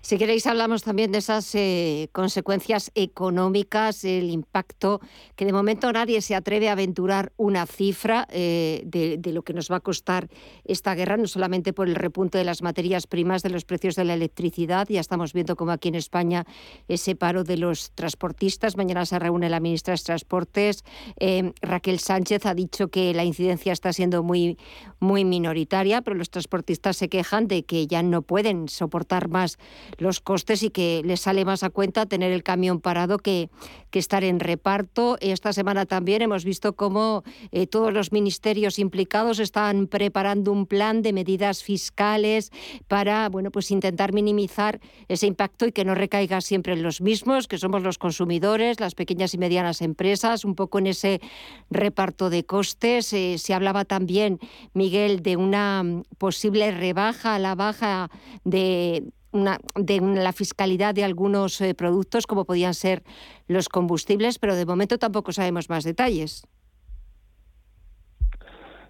Si queréis, hablamos también de esas eh, consecuencias económicas, el impacto, que de momento nadie se atreve a aventurar una cifra eh, de, lo que nos va a costar esta guerra, no solamente por el repunte de las materias primas, de los precios de la electricidad. Ya estamos viendo como aquí en España ese paro de los transportistas. Mañana se reúne la ministra de Transportes. Eh, Raquel Sánchez ha dicho que la incidencia está siendo muy, muy minoritaria, pero los transportistas se quejan de que ya no pueden soportar más los costes y que les sale más a cuenta tener el camión parado que, que estar en reparto. Esta semana también hemos visto cómo eh, todos los ministerios implicados están preparando un plan de medidas fiscales para bueno, pues intentar minimizar ese impacto y que no recaiga siempre en los mismos, que somos los consumidores, las pequeñas y medianas empresas, un poco en ese reparto de costes. Eh, se hablaba también, Miguel, de una posible rebaja a la baja de, de la fiscalidad de algunos eh, productos, como podían ser los combustibles, pero de momento tampoco sabemos más detalles.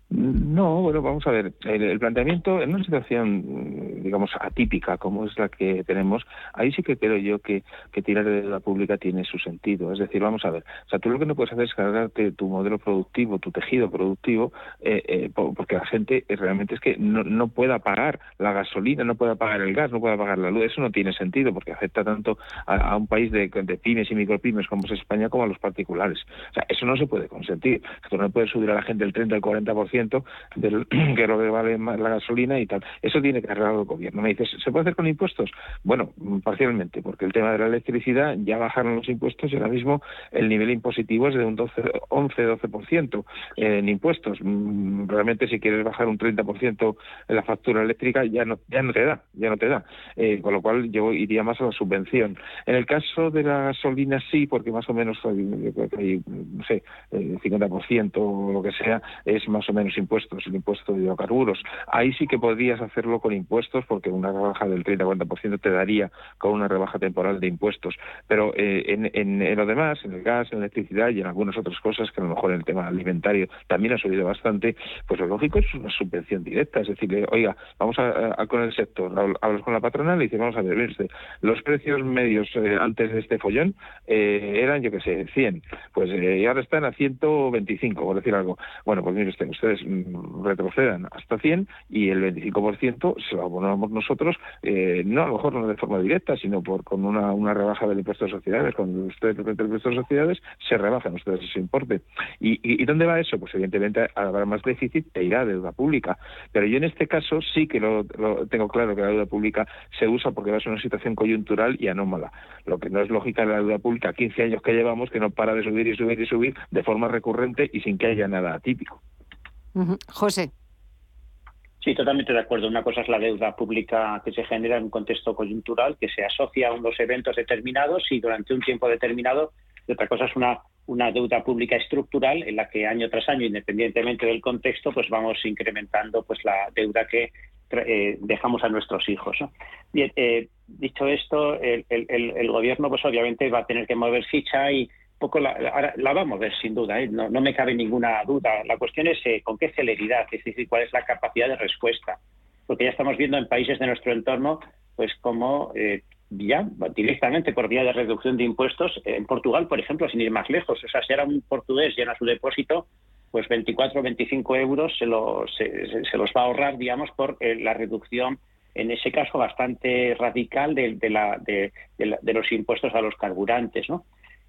No, bueno, vamos a ver. El, planteamiento en una situación, digamos, atípica como es la que tenemos, ahí sí que creo yo que, tirar de deuda pública tiene su sentido. Es decir, vamos a ver. O sea, tú lo que no puedes hacer es cargarte tu modelo productivo, tu tejido productivo, eh, eh, porque la gente realmente es que no, no pueda pagar la gasolina, no pueda pagar el gas, no pueda pagar la luz. Eso no tiene sentido porque afecta tanto a, un país de, pymes y micropymes como es España como a los particulares. O sea, eso no se puede consentir. Tú no puedes subir a la gente el 30 o el 40% que lo que vale más la gasolina y tal. Eso tiene que arreglar el gobierno. Me dices, ¿se puede hacer con impuestos? Bueno, mm, parcialmente, porque el tema de la electricidad ya bajaron los impuestos y ahora mismo el nivel impositivo es de un 12, 11-12% en impuestos. Mm, realmente si quieres bajar un 30% en la factura eléctrica ya no, te da, ya no te da. Eh, con lo cual yo iría más a la subvención. En el caso de la gasolina sí, porque más o menos hay, no sé, el 50% o lo que sea es más o menos impuestos, el impuesto de hidrocarburos. Ahí sí que podrías hacerlo con impuestos porque una rebaja del 30-40% te daría con una rebaja temporal de impuestos. Pero eh, en, en, lo demás, en el gas, en la electricidad y en algunas otras cosas que a lo mejor en el tema alimentario también ha subido bastante, pues lo lógico es una subvención directa. Es decir, oiga, vamos a, con el sector, hablas con la patronal y dices, vamos a ver, los precios medios eh, antes de este follón eh, eran, yo qué sé, 100. Pues y ahora están a 125, por decir algo. Bueno, pues mire usted, ustedes Mm, retrocedan hasta 100 y el 25% se lo abonamos nosotros, eh, no a lo mejor no de forma directa, sino por con una, rebaja del impuesto de sociedades. Cuando ustedes el impuesto de sociedades, se rebajan ustedes ese importe. ¿Y, y, dónde va eso? Pues evidentemente habrá más déficit e irá deuda pública. Pero yo en este caso sí que lo, tengo claro que la deuda pública se usa porque va a ser una situación coyuntural y anómala. Lo que no es lógica de la deuda pública, 15 años que llevamos, que no para de subir y subir y subir de forma recurrente y sin que haya nada atípico. José. Sí, totalmente de acuerdo. Una cosa es la deuda pública que se genera en un contexto coyuntural, que se asocia a unos eventos determinados y durante un tiempo determinado. Y otra cosa es una, una deuda pública estructural en la que año tras año, independientemente del contexto, pues vamos incrementando pues la deuda que eh, dejamos a nuestros hijos. Bien, eh, dicho esto, el, el, gobierno pues obviamente va a tener que mover ficha y poco la, la, vamos a ver sin duda, ¿eh? no, me cabe ninguna duda. La cuestión es eh, con qué celeridad, es decir, cuál es la capacidad de respuesta. Porque ya estamos viendo en países de nuestro entorno, pues como eh, ya directamente por vía de reducción de impuestos, en Portugal, por ejemplo, sin ir más lejos, o sea, si ahora un portugués llena su depósito, pues 24 o 25 euros se, se, los va a ahorrar, digamos, por la reducción en ese caso bastante radical de, la, de, de, los impuestos a los carburantes, ¿no?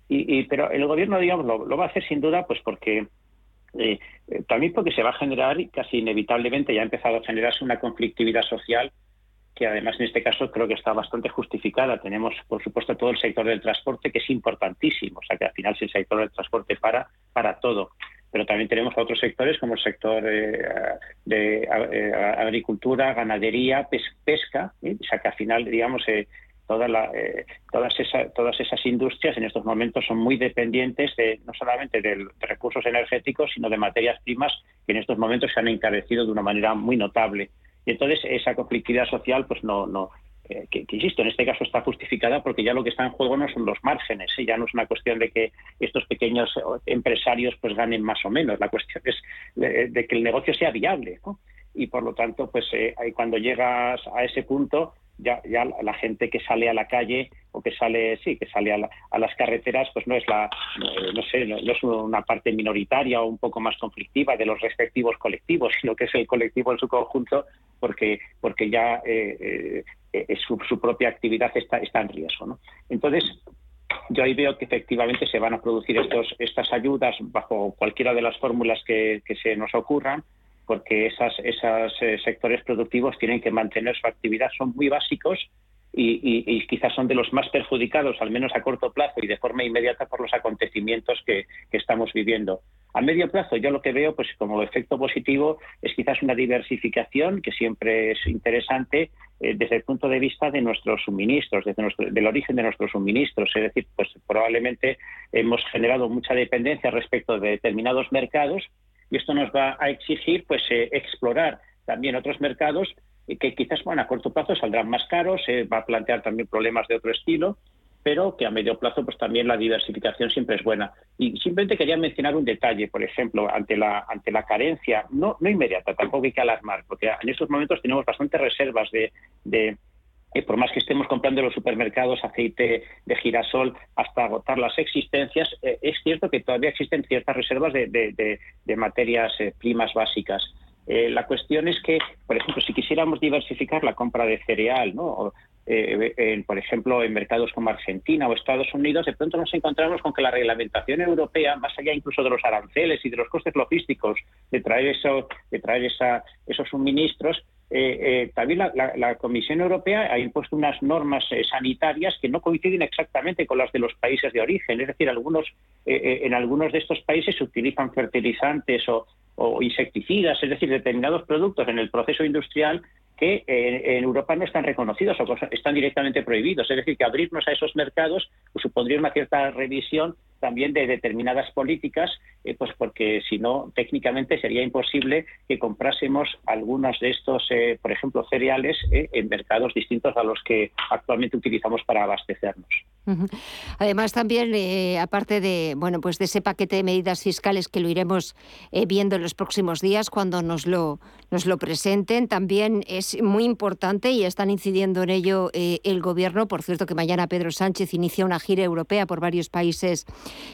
Y, pero el gobierno, digamos, lo, va a hacer sin duda, pues porque eh, eh, también porque se va a generar, casi inevitablemente ya ha empezado a generarse una conflictividad social que además en este caso creo que está bastante justificada. Tenemos, por supuesto, todo el sector del transporte que es importantísimo, o sea que al final si el sector del transporte para, para todo. pero también tenemos otros sectores como el sector eh, de eh, agricultura, ganadería, pesca, o sea que al final, digamos, toda la, todas, esas, todas esas industrias en estos momentos son muy dependientes de, no solamente de recursos energéticos, sino de materias primas que en estos momentos se han encarecido de una manera muy notable. Y entonces esa conflictividad social pues no, no, eh, que, insisto, en este caso está justificada porque ya lo que está en juego no son los márgenes, ¿eh? ya no es una cuestión de que estos pequeños eh, empresarios pues ganen más o menos, la cuestión es de, que el negocio sea viable. Y por lo tanto, pues cuando llegas a ese punto, ya, ya la gente que sale a la calle o que sale, sí, que sale a, las carreteras, pues no es la, no, sé, no, es una parte minoritaria o un poco más conflictiva de los respectivos colectivos, sino que es el colectivo en su conjunto, porque, porque ya eh, su, propia actividad está, está en riesgo. ¿no? Entonces, yo ahí veo que efectivamente se van a producir estos, estas ayudas bajo cualquiera de las fórmulas que, se nos ocurran, porque esas, esos eh, sectores productivos tienen que mantener su actividad, son muy básicos y, quizás son de los más perjudicados, al menos a corto plazo y de forma inmediata, por los acontecimientos que, estamos viviendo. A medio plazo, yo lo que veo, pues como efecto positivo, es quizás una diversificación que siempre es interesante eh, desde el punto de vista de nuestros suministros, desde nuestro, del origen de nuestros suministros. Es decir, pues probablemente hemos generado mucha dependencia respecto de determinados mercados y esto nos va a exigir, pues, eh, explorar también otros mercados que quizás bueno, a corto plazo saldrán más caros, se va a plantear también problemas de otro estilo, pero que a medio plazo pues también la diversificación siempre es buena. Y simplemente quería mencionar un detalle, por ejemplo, ante la ante la carencia, no, inmediata, tampoco hay que alarmar, porque en estos momentos tenemos bastantes reservas de eh, por más que estemos comprando en los supermercados aceite de girasol hasta agotar las existencias, eh, es cierto que todavía existen ciertas reservas de, de, de materias eh, primas básicas. Eh, la cuestión es que, por ejemplo, si quisiéramos diversificar la compra de cereal, ¿no? Eh, por ejemplo, en mercados como Argentina o Estados Unidos, de pronto nos encontramos con que la reglamentación europea, más allá incluso de los aranceles y de los costes logísticos de traer, eso, de esos suministros, eh, también la, Comisión Europea ha impuesto unas normas sanitarias que no coinciden exactamente con las de los países de origen. Es decir, algunos, en algunos de estos países se utilizan fertilizantes o, o insecticidas, es decir, determinados productos en el proceso industrial que en Europa no están reconocidos o están directamente prohibidos. Es decir, que abrirnos a esos mercados pues, supondría una cierta revisión también de determinadas políticas, eh, pues porque si no, técnicamente sería imposible que comprásemos algunos de estos, eh, por ejemplo, cereales eh, en mercados distintos a los que actualmente utilizamos para abastecernos. Además, también, aparte de bueno, pues de ese paquete de medidas fiscales que lo iremos viendo en los próximos días cuando nos lo, nos lo presenten, también es muy importante y están incidiendo en ello el Gobierno. Por cierto, que mañana Pedro Sánchez inicia una gira europea por varios países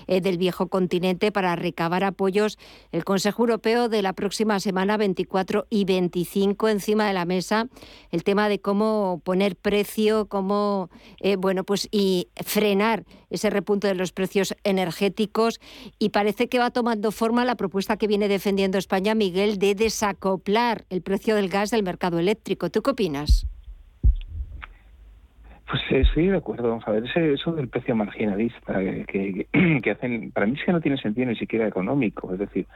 eh, del viejo continente para recabar apoyos. El Consejo Europeo de la próxima semana 24 y 25 encima de la mesa el tema de cómo poner precio, cómo eh, bueno pues y frenar ese repunte de los precios energéticos y parece que va tomando forma la propuesta que viene defendiendo España Miguel de desacoplar el precio del gas del mercado eléctrico. ¿Tú qué opinas? Pues eh, sí, de acuerdo. Vamos a ver, eso del precio marginalista que, hacen, para mí es que no tiene sentido ni siquiera económico. Es decir,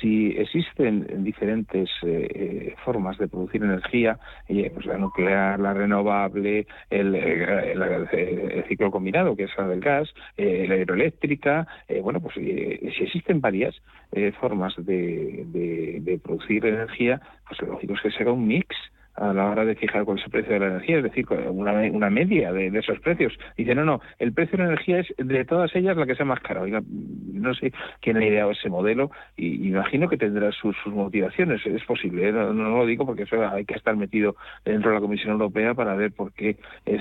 si existen diferentes eh, eh, formas de producir energía, pues la nuclear, la renovable, el, ciclo combinado, que es la del gas, la hidroeléctrica, bueno, pues si existen varias formas de producir energía, pues lo lógico es que se haga un mix a la hora de fijar cuál es el precio de la energía, es decir, una, una media de, esos precios. Dice, no, no, el precio de la energía es de todas ellas la que sea más cara. Oiga, no sé quién ha ideado ese modelo y imagino que tendrá sus, motivaciones. Es posible, ¿eh? no, lo digo porque eso hay que estar metido dentro de la Comisión Europea para ver por qué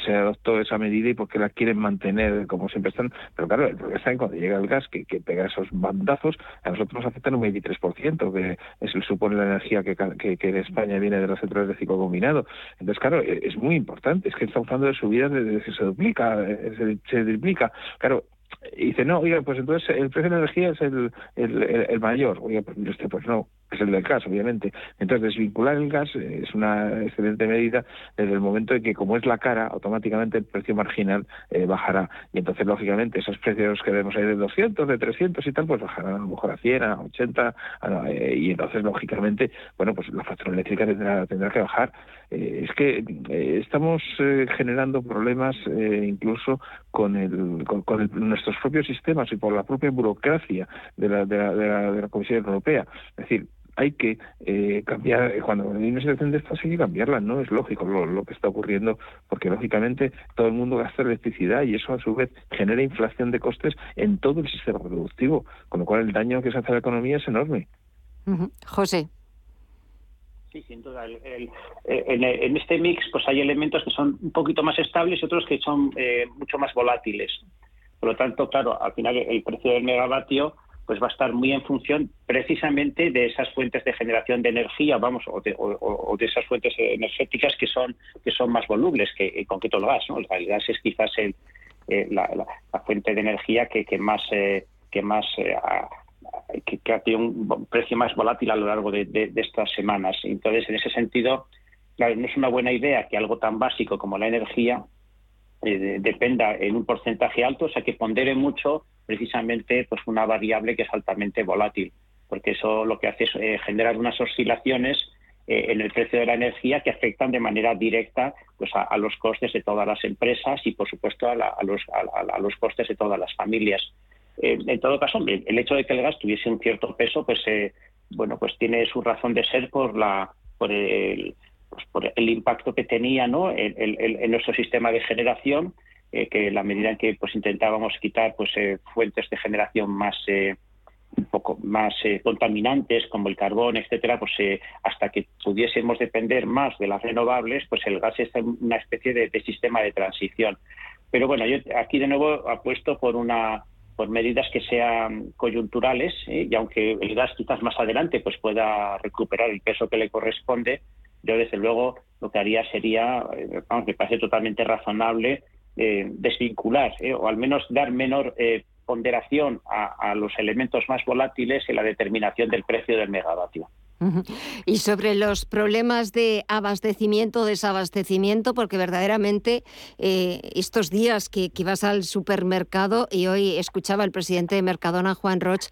se adoptó esa medida y por qué la quieren mantener como siempre están. Pero claro, el problema está en cuando llega el gas, que, pega esos bandazos, a nosotros nos afectan un 23%, que es, supone la energía que, que, en España viene de las centrales de ciclo combinado. Entonces, claro, e, es muy importante, es que estamos hablando de subidas desde se duplica, eh, se, se triplica. Claro, y dice, no, oiga, pues entonces el precio de la energía es el, el, el, mayor. Oiga, pues, pues no, es el del gas, obviamente. Entonces, desvincular el gas es una excelente medida desde el momento en que, como es la cara, automáticamente el precio marginal eh, bajará. Y entonces, lógicamente, esos precios que vemos ahí de 200, de 300 y tal, pues bajarán a lo mejor a 100, a 80, eh, y entonces, lógicamente, bueno, pues la factura eléctrica tendrá, tendrá que bajar. Eh, es que estamos generando problemas incluso con, el, con, nuestros propios sistemas y por la propia burocracia de la, de la, de la Comisión Europea. Es decir, hay que eh, cambiar, eh, cuando hay una situación de estas hay que cambiarla, no es lógico lo, que está ocurriendo, porque lógicamente todo el mundo gasta electricidad y eso a su vez genera inflación de costes en todo el sistema productivo, con lo cual el daño que se hace a la economía es enorme. José. Sí, sin duda. en, este mix pues hay elementos que son un poquito más estables y otros que son eh, mucho más volátiles. Por lo tanto, claro, al final el precio del megavatio pues va a estar muy en función precisamente de esas fuentes de generación de energía, vamos, o de, esas fuentes energéticas que son que son más volubles que en concreto el gas, ¿no? El gas es quizás el, eh, la, fuente de energía que, que más eh, que más eh, que, ha tenido un precio más volátil a lo largo de, estas semanas. Entonces, en ese sentido, no es una buena idea que algo tan básico como la energía dependa en un porcentaje alto, o sea, que pondere mucho precisamente pues una variable que es altamente volátil, porque eso lo que hace es eh, generar unas oscilaciones eh, en el precio de la energía que afectan de manera directa pues a, los costes de todas las empresas y por supuesto a, los, a, los costes de todas las familias. Eh, en todo caso, el, hecho de que el gas tuviese un cierto peso, pues bueno, pues tiene su razón de ser por la por el, pues por el impacto que tenía ¿no? en nuestro sistema de generación eh, que la medida en que pues intentábamos quitar pues eh, fuentes de generación más eh, un poco más contaminantes como el carbón, etcétera, pues hasta que pudiésemos depender más de las renovables, pues el gas es una especie de, sistema de transición. Pero bueno, yo aquí de nuevo apuesto por una por medidas que sean coyunturales y aunque el gas quizás más adelante pues pueda recuperar el peso que le corresponde, yo desde luego lo que haría sería, vamos, me parece totalmente razonable eh, desvincular eh, o al menos dar menor eh, ponderación a, los elementos más volátiles en la determinación del precio del megavatio. Y sobre los problemas de abastecimiento, desabastecimiento, porque verdaderamente estos días que, que, vas al supermercado y hoy escuchaba al presidente de Mercadona, Juan Roch,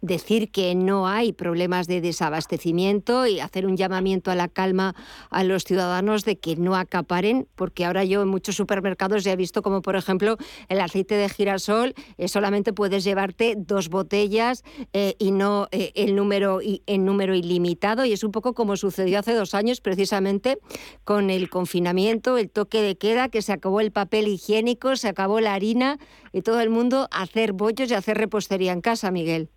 decir que no hay problemas de desabastecimiento y hacer un llamamiento a la calma a los ciudadanos de que no acaparen, porque ahora yo en muchos supermercados ya he visto como, por ejemplo, el aceite de girasol eh, solamente puedes llevarte dos botellas eh, y no eh, el número en número ilimitado y es un poco como sucedió hace dos años precisamente con el confinamiento, el toque de queda, que se acabó el papel higiénico, se acabó la harina y todo el mundo a hacer bollos y hacer repostería en casa, Miguel.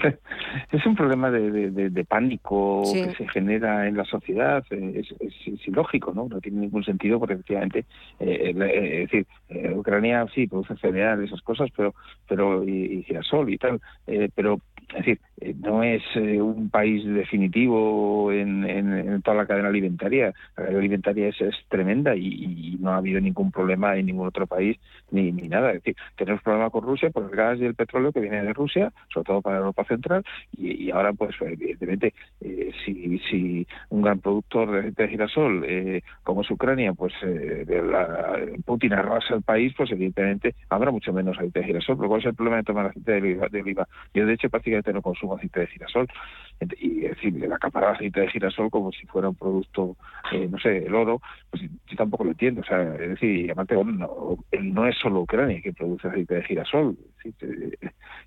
Es un problema de, pánico que se genera en la sociedad, es, es, ilógico, ¿no? No tiene ningún sentido porque efectivamente, eh, eh, es decir, eh, Ucrania sí produce cereales, esas cosas, pero pero y, y girasol y tal, pero es decir, eh, no es eh, un país definitivo en, toda la cadena alimentaria. La cadena alimentaria es, tremenda y, no ha habido ningún problema en ningún otro país ni, ni nada. Es decir, tenemos problema con Rusia por el gas y el petróleo que viene de Rusia, sobre todo para Europa Central, y, ahora, pues, evidentemente, eh, si, si un gran productor de, girasol como es Ucrania, pues Putin arrasa el país, pues evidentemente habrá mucho menos aceite de girasol. Pero ¿cuál es el problema de tomar aceite de oliva? Yo, de hecho, prácticamente no consumo aceite de girasol. Y es decir, el acaparar aceite de girasol como si fuera un producto, eh, no sé, el oro, pues yo tampoco lo entiendo. O sea, es decir, aparte, no, no es solo Ucrania que produce aceite de girasol. Eh,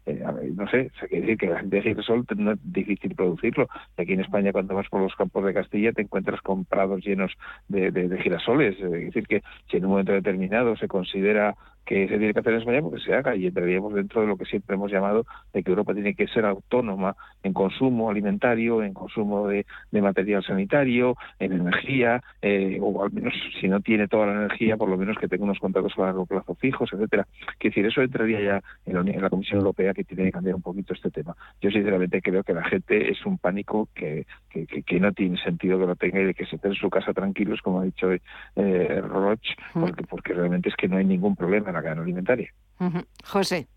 eh, no sé, o sea, quiere decir que el aceite de girasol no es difícil producirlo. Aquí en España, cuando vas por los campos de Castilla, te encuentras con prados llenos de girasoles. Es decir, que si en un momento determinado se considera que se tiene que hacer en España porque se haga y entraríamos dentro de lo que siempre hemos llamado de que Europa tiene que ser autónoma en consumo alimentario, en consumo de, material sanitario, en energía, eh, o al menos si no tiene toda la energía, por lo menos que tenga unos contratos a largo plazo fijos, etcétera. Es decir, eso entraría ya en la, Comisión Europea que tiene que cambiar un poquito este tema. Yo sinceramente creo que la gente es un pánico que, que, no tiene sentido que lo tenga y de que se esté en su casa tranquilos, como ha dicho eh, Roch, porque, porque realmente es que no hay ningún problema la cadena alimentaria. José.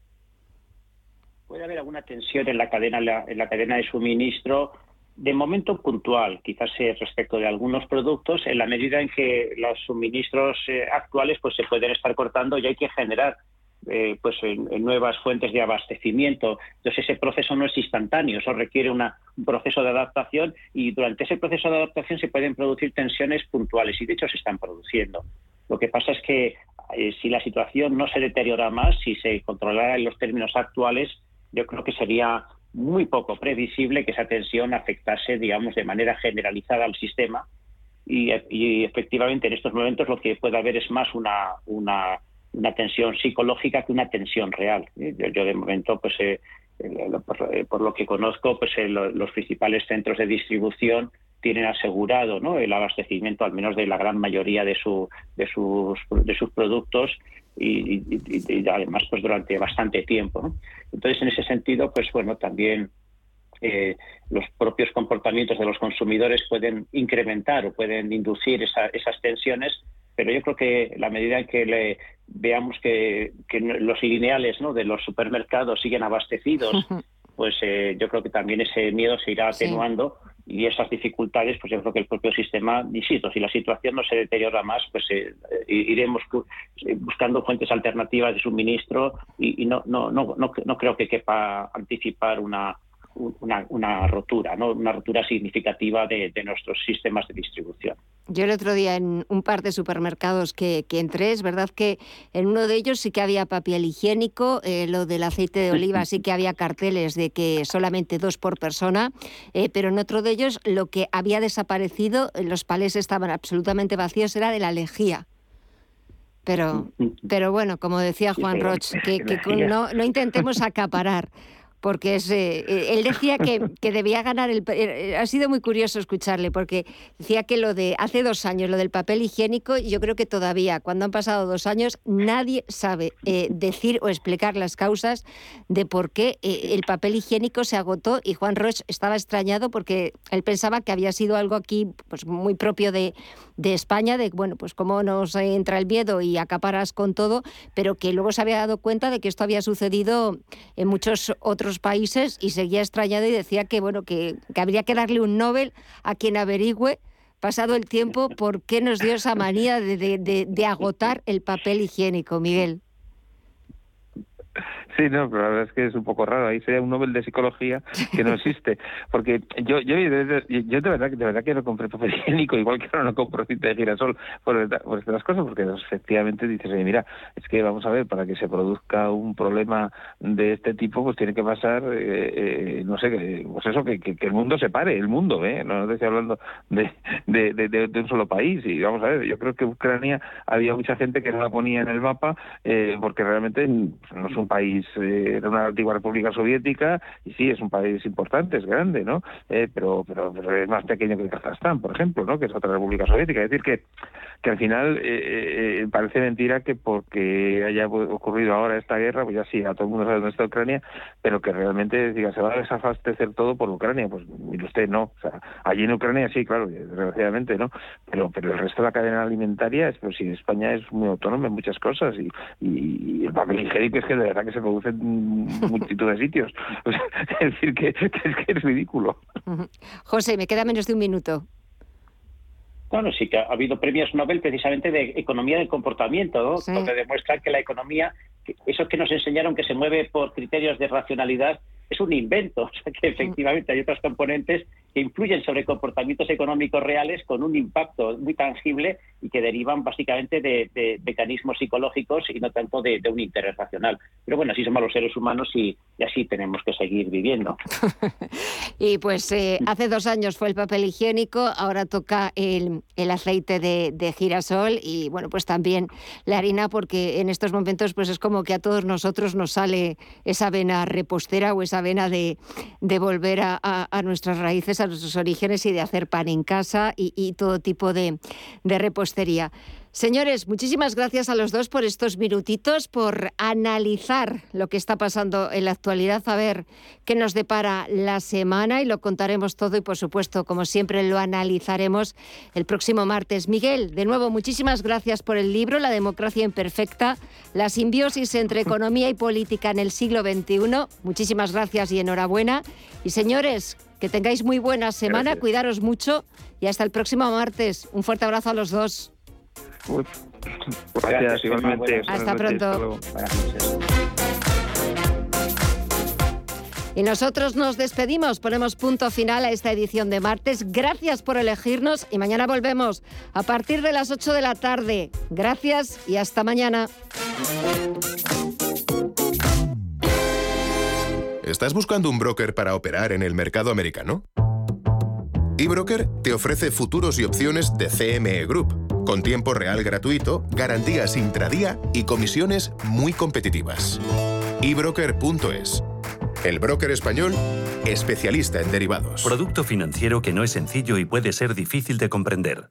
puede haber alguna tensión en la cadena en la cadena de suministro de momento puntual, quizás respecto de algunos productos, en la medida en que los suministros eh, actuales pues se pueden estar cortando y hay que generar eh, pues en, nuevas fuentes de abastecimiento. Entonces ese proceso no es instantáneo, eso requiere un proceso de adaptación y durante ese proceso de adaptación se pueden producir tensiones puntuales y de hecho se están produciendo. Lo que pasa es que eh, si la situación no se deteriora más, si se controlara en los términos actuales, yo creo que sería muy poco previsible que esa tensión afectase, digamos, de manera generalizada al sistema. Y, efectivamente en estos momentos lo que puede haber es más una, una, tensión psicológica que una tensión real. Yo, de momento, pues eh, eh, por, lo que conozco, pues los principales centros de distribución tienen asegurado ¿no? el abastecimiento al menos de la gran mayoría de, su, de, sus, de sus productos y, además pues durante bastante tiempo. Entonces, en ese sentido, pues bueno, también eh, los propios comportamientos de los consumidores pueden incrementar o pueden inducir esas tensiones, pero yo creo que la medida en que le veamos que, los lineales ¿no? de los supermercados siguen abastecidos, pues eh, yo creo que también ese miedo se irá atenuando y esas dificultades, pues yo creo que el propio sistema, insisto, si la situación no se deteriora más, pues eh, iremos buscando fuentes alternativas de suministro y, no, no, no, no, creo que quepa anticipar una, una, una rotura, ¿no? una rotura significativa de, nuestros sistemas de distribución. Yo el otro día en un par de supermercados que, que entré, es verdad que en uno de ellos sí que había papel higiénico, eh, lo del aceite de oliva sí que había carteles de que solamente dos por persona, eh, pero en otro de ellos lo que había desaparecido, los palés estaban absolutamente vacíos, era de la lejía. Pero, pero bueno, como decía Juan Roch, que, que no, no intentemos acaparar porque es, eh, eh, él decía que, que, debía ganar el... Eh, ha sido muy curioso escucharle, porque decía que lo de hace dos años, lo del papel higiénico, yo creo que todavía, cuando han pasado dos años, nadie sabe decir o explicar las causas de por qué el papel higiénico se agotó y Juan Roche estaba extrañado porque él pensaba que había sido algo aquí pues, muy propio de, de España, de, bueno, pues cómo nos entra el miedo y acaparas con todo, pero que luego se había dado cuenta de que esto había sucedido en muchos otros países y seguía extrañado y decía que, bueno, que, habría que darle un Nobel a quien averigüe pasado el tiempo, por qué nos dio esa manía de agotar el papel higiénico, Miguel. Sí, no, pero la verdad es que es un poco raro. Ahí sería un Nobel de psicología que no existe. Porque yo, yo, yo de verdad, de verdad que no compré papel higiénico, igual que ahora no compro cinta de girasol por, por estas cosas, porque efectivamente dices, mira, es que vamos a ver, para que se produzca un problema de este tipo, pues tiene que pasar, eh, eh, no sé, pues eso, que, que, el mundo se pare, el mundo, ¿eh? No, estoy hablando de, de, de, un solo país. Y vamos a ver, yo creo que Ucrania había mucha gente que no la ponía en el mapa, eh, porque realmente no es un país eh, era una antigua república soviética y sí, es un país importante, es grande, ¿no? Eh, pero, pero, es más pequeño que Kazajstán, por ejemplo, ¿no? Que es otra república soviética. Es decir, que, que al final eh, parece mentira que porque haya ocurrido ahora esta guerra, pues ya sí, a todo el mundo sabe dónde está Ucrania, pero que realmente diga, se va a desabastecer todo por Ucrania. Pues mire usted, no. O sea, allí en Ucrania sí, claro, desgraciadamente, ¿no? Pero, pero el resto de la cadena alimentaria, es, pues sí, España es muy autónoma en muchas cosas y, y, el papel higiénico es que de verdad que se produce en multitud de sitios. es decir, que, es ridículo. José, me queda menos de un minuto. Bueno, sí que ha habido premios Nobel precisamente de economía del comportamiento, ¿no? donde demuestran que la economía, eso que nos enseñaron que se mueve por criterios de racionalidad, es un invento, o sea que efectivamente hay otros componentes que influyen sobre comportamientos económicos reales con un impacto muy tangible y que derivan básicamente de, mecanismos psicológicos y no tanto de, un interés racional. Pero bueno, así somos los seres humanos y, así tenemos que seguir viviendo. y pues eh, hace dos años fue el papel higiénico, ahora toca el, aceite de, girasol y bueno, pues también la harina porque en estos momentos pues es como que a todos nosotros nos sale esa vena repostera o esa vena de, volver a, a nuestras raíces, nuestros orígenes y de hacer pan en casa y, todo tipo de, de repostería. Señores, muchísimas gracias a los dos por estos minutitos, por analizar lo que está pasando en la actualidad, a ver qué nos depara la semana y lo contaremos todo y por supuesto, como siempre, lo analizaremos el próximo martes. Miguel, de nuevo, muchísimas gracias por el libro La democracia imperfecta, la simbiosis entre economía y política en el siglo XXI. Muchísimas gracias y enhorabuena. Y señores, que tengáis muy buena semana, cuidaros mucho y hasta el próximo martes. Un fuerte abrazo a los dos. Gracias, igualmente. Hasta pronto. Y nosotros nos despedimos, ponemos punto final a esta edición de martes. Gracias por elegirnos y mañana volvemos a partir de las 8 de la tarde. Gracias y hasta mañana. ¿Estás buscando un broker para operar en el mercado americano? eBroker te ofrece futuros y opciones de CME Group con tiempo real gratuito, garantías intradía y comisiones muy competitivas. ebroker.es. El broker español especialista en derivados. Producto financiero que no es sencillo y puede ser difícil de comprender.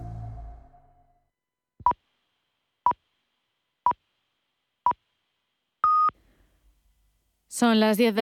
Son las 10 de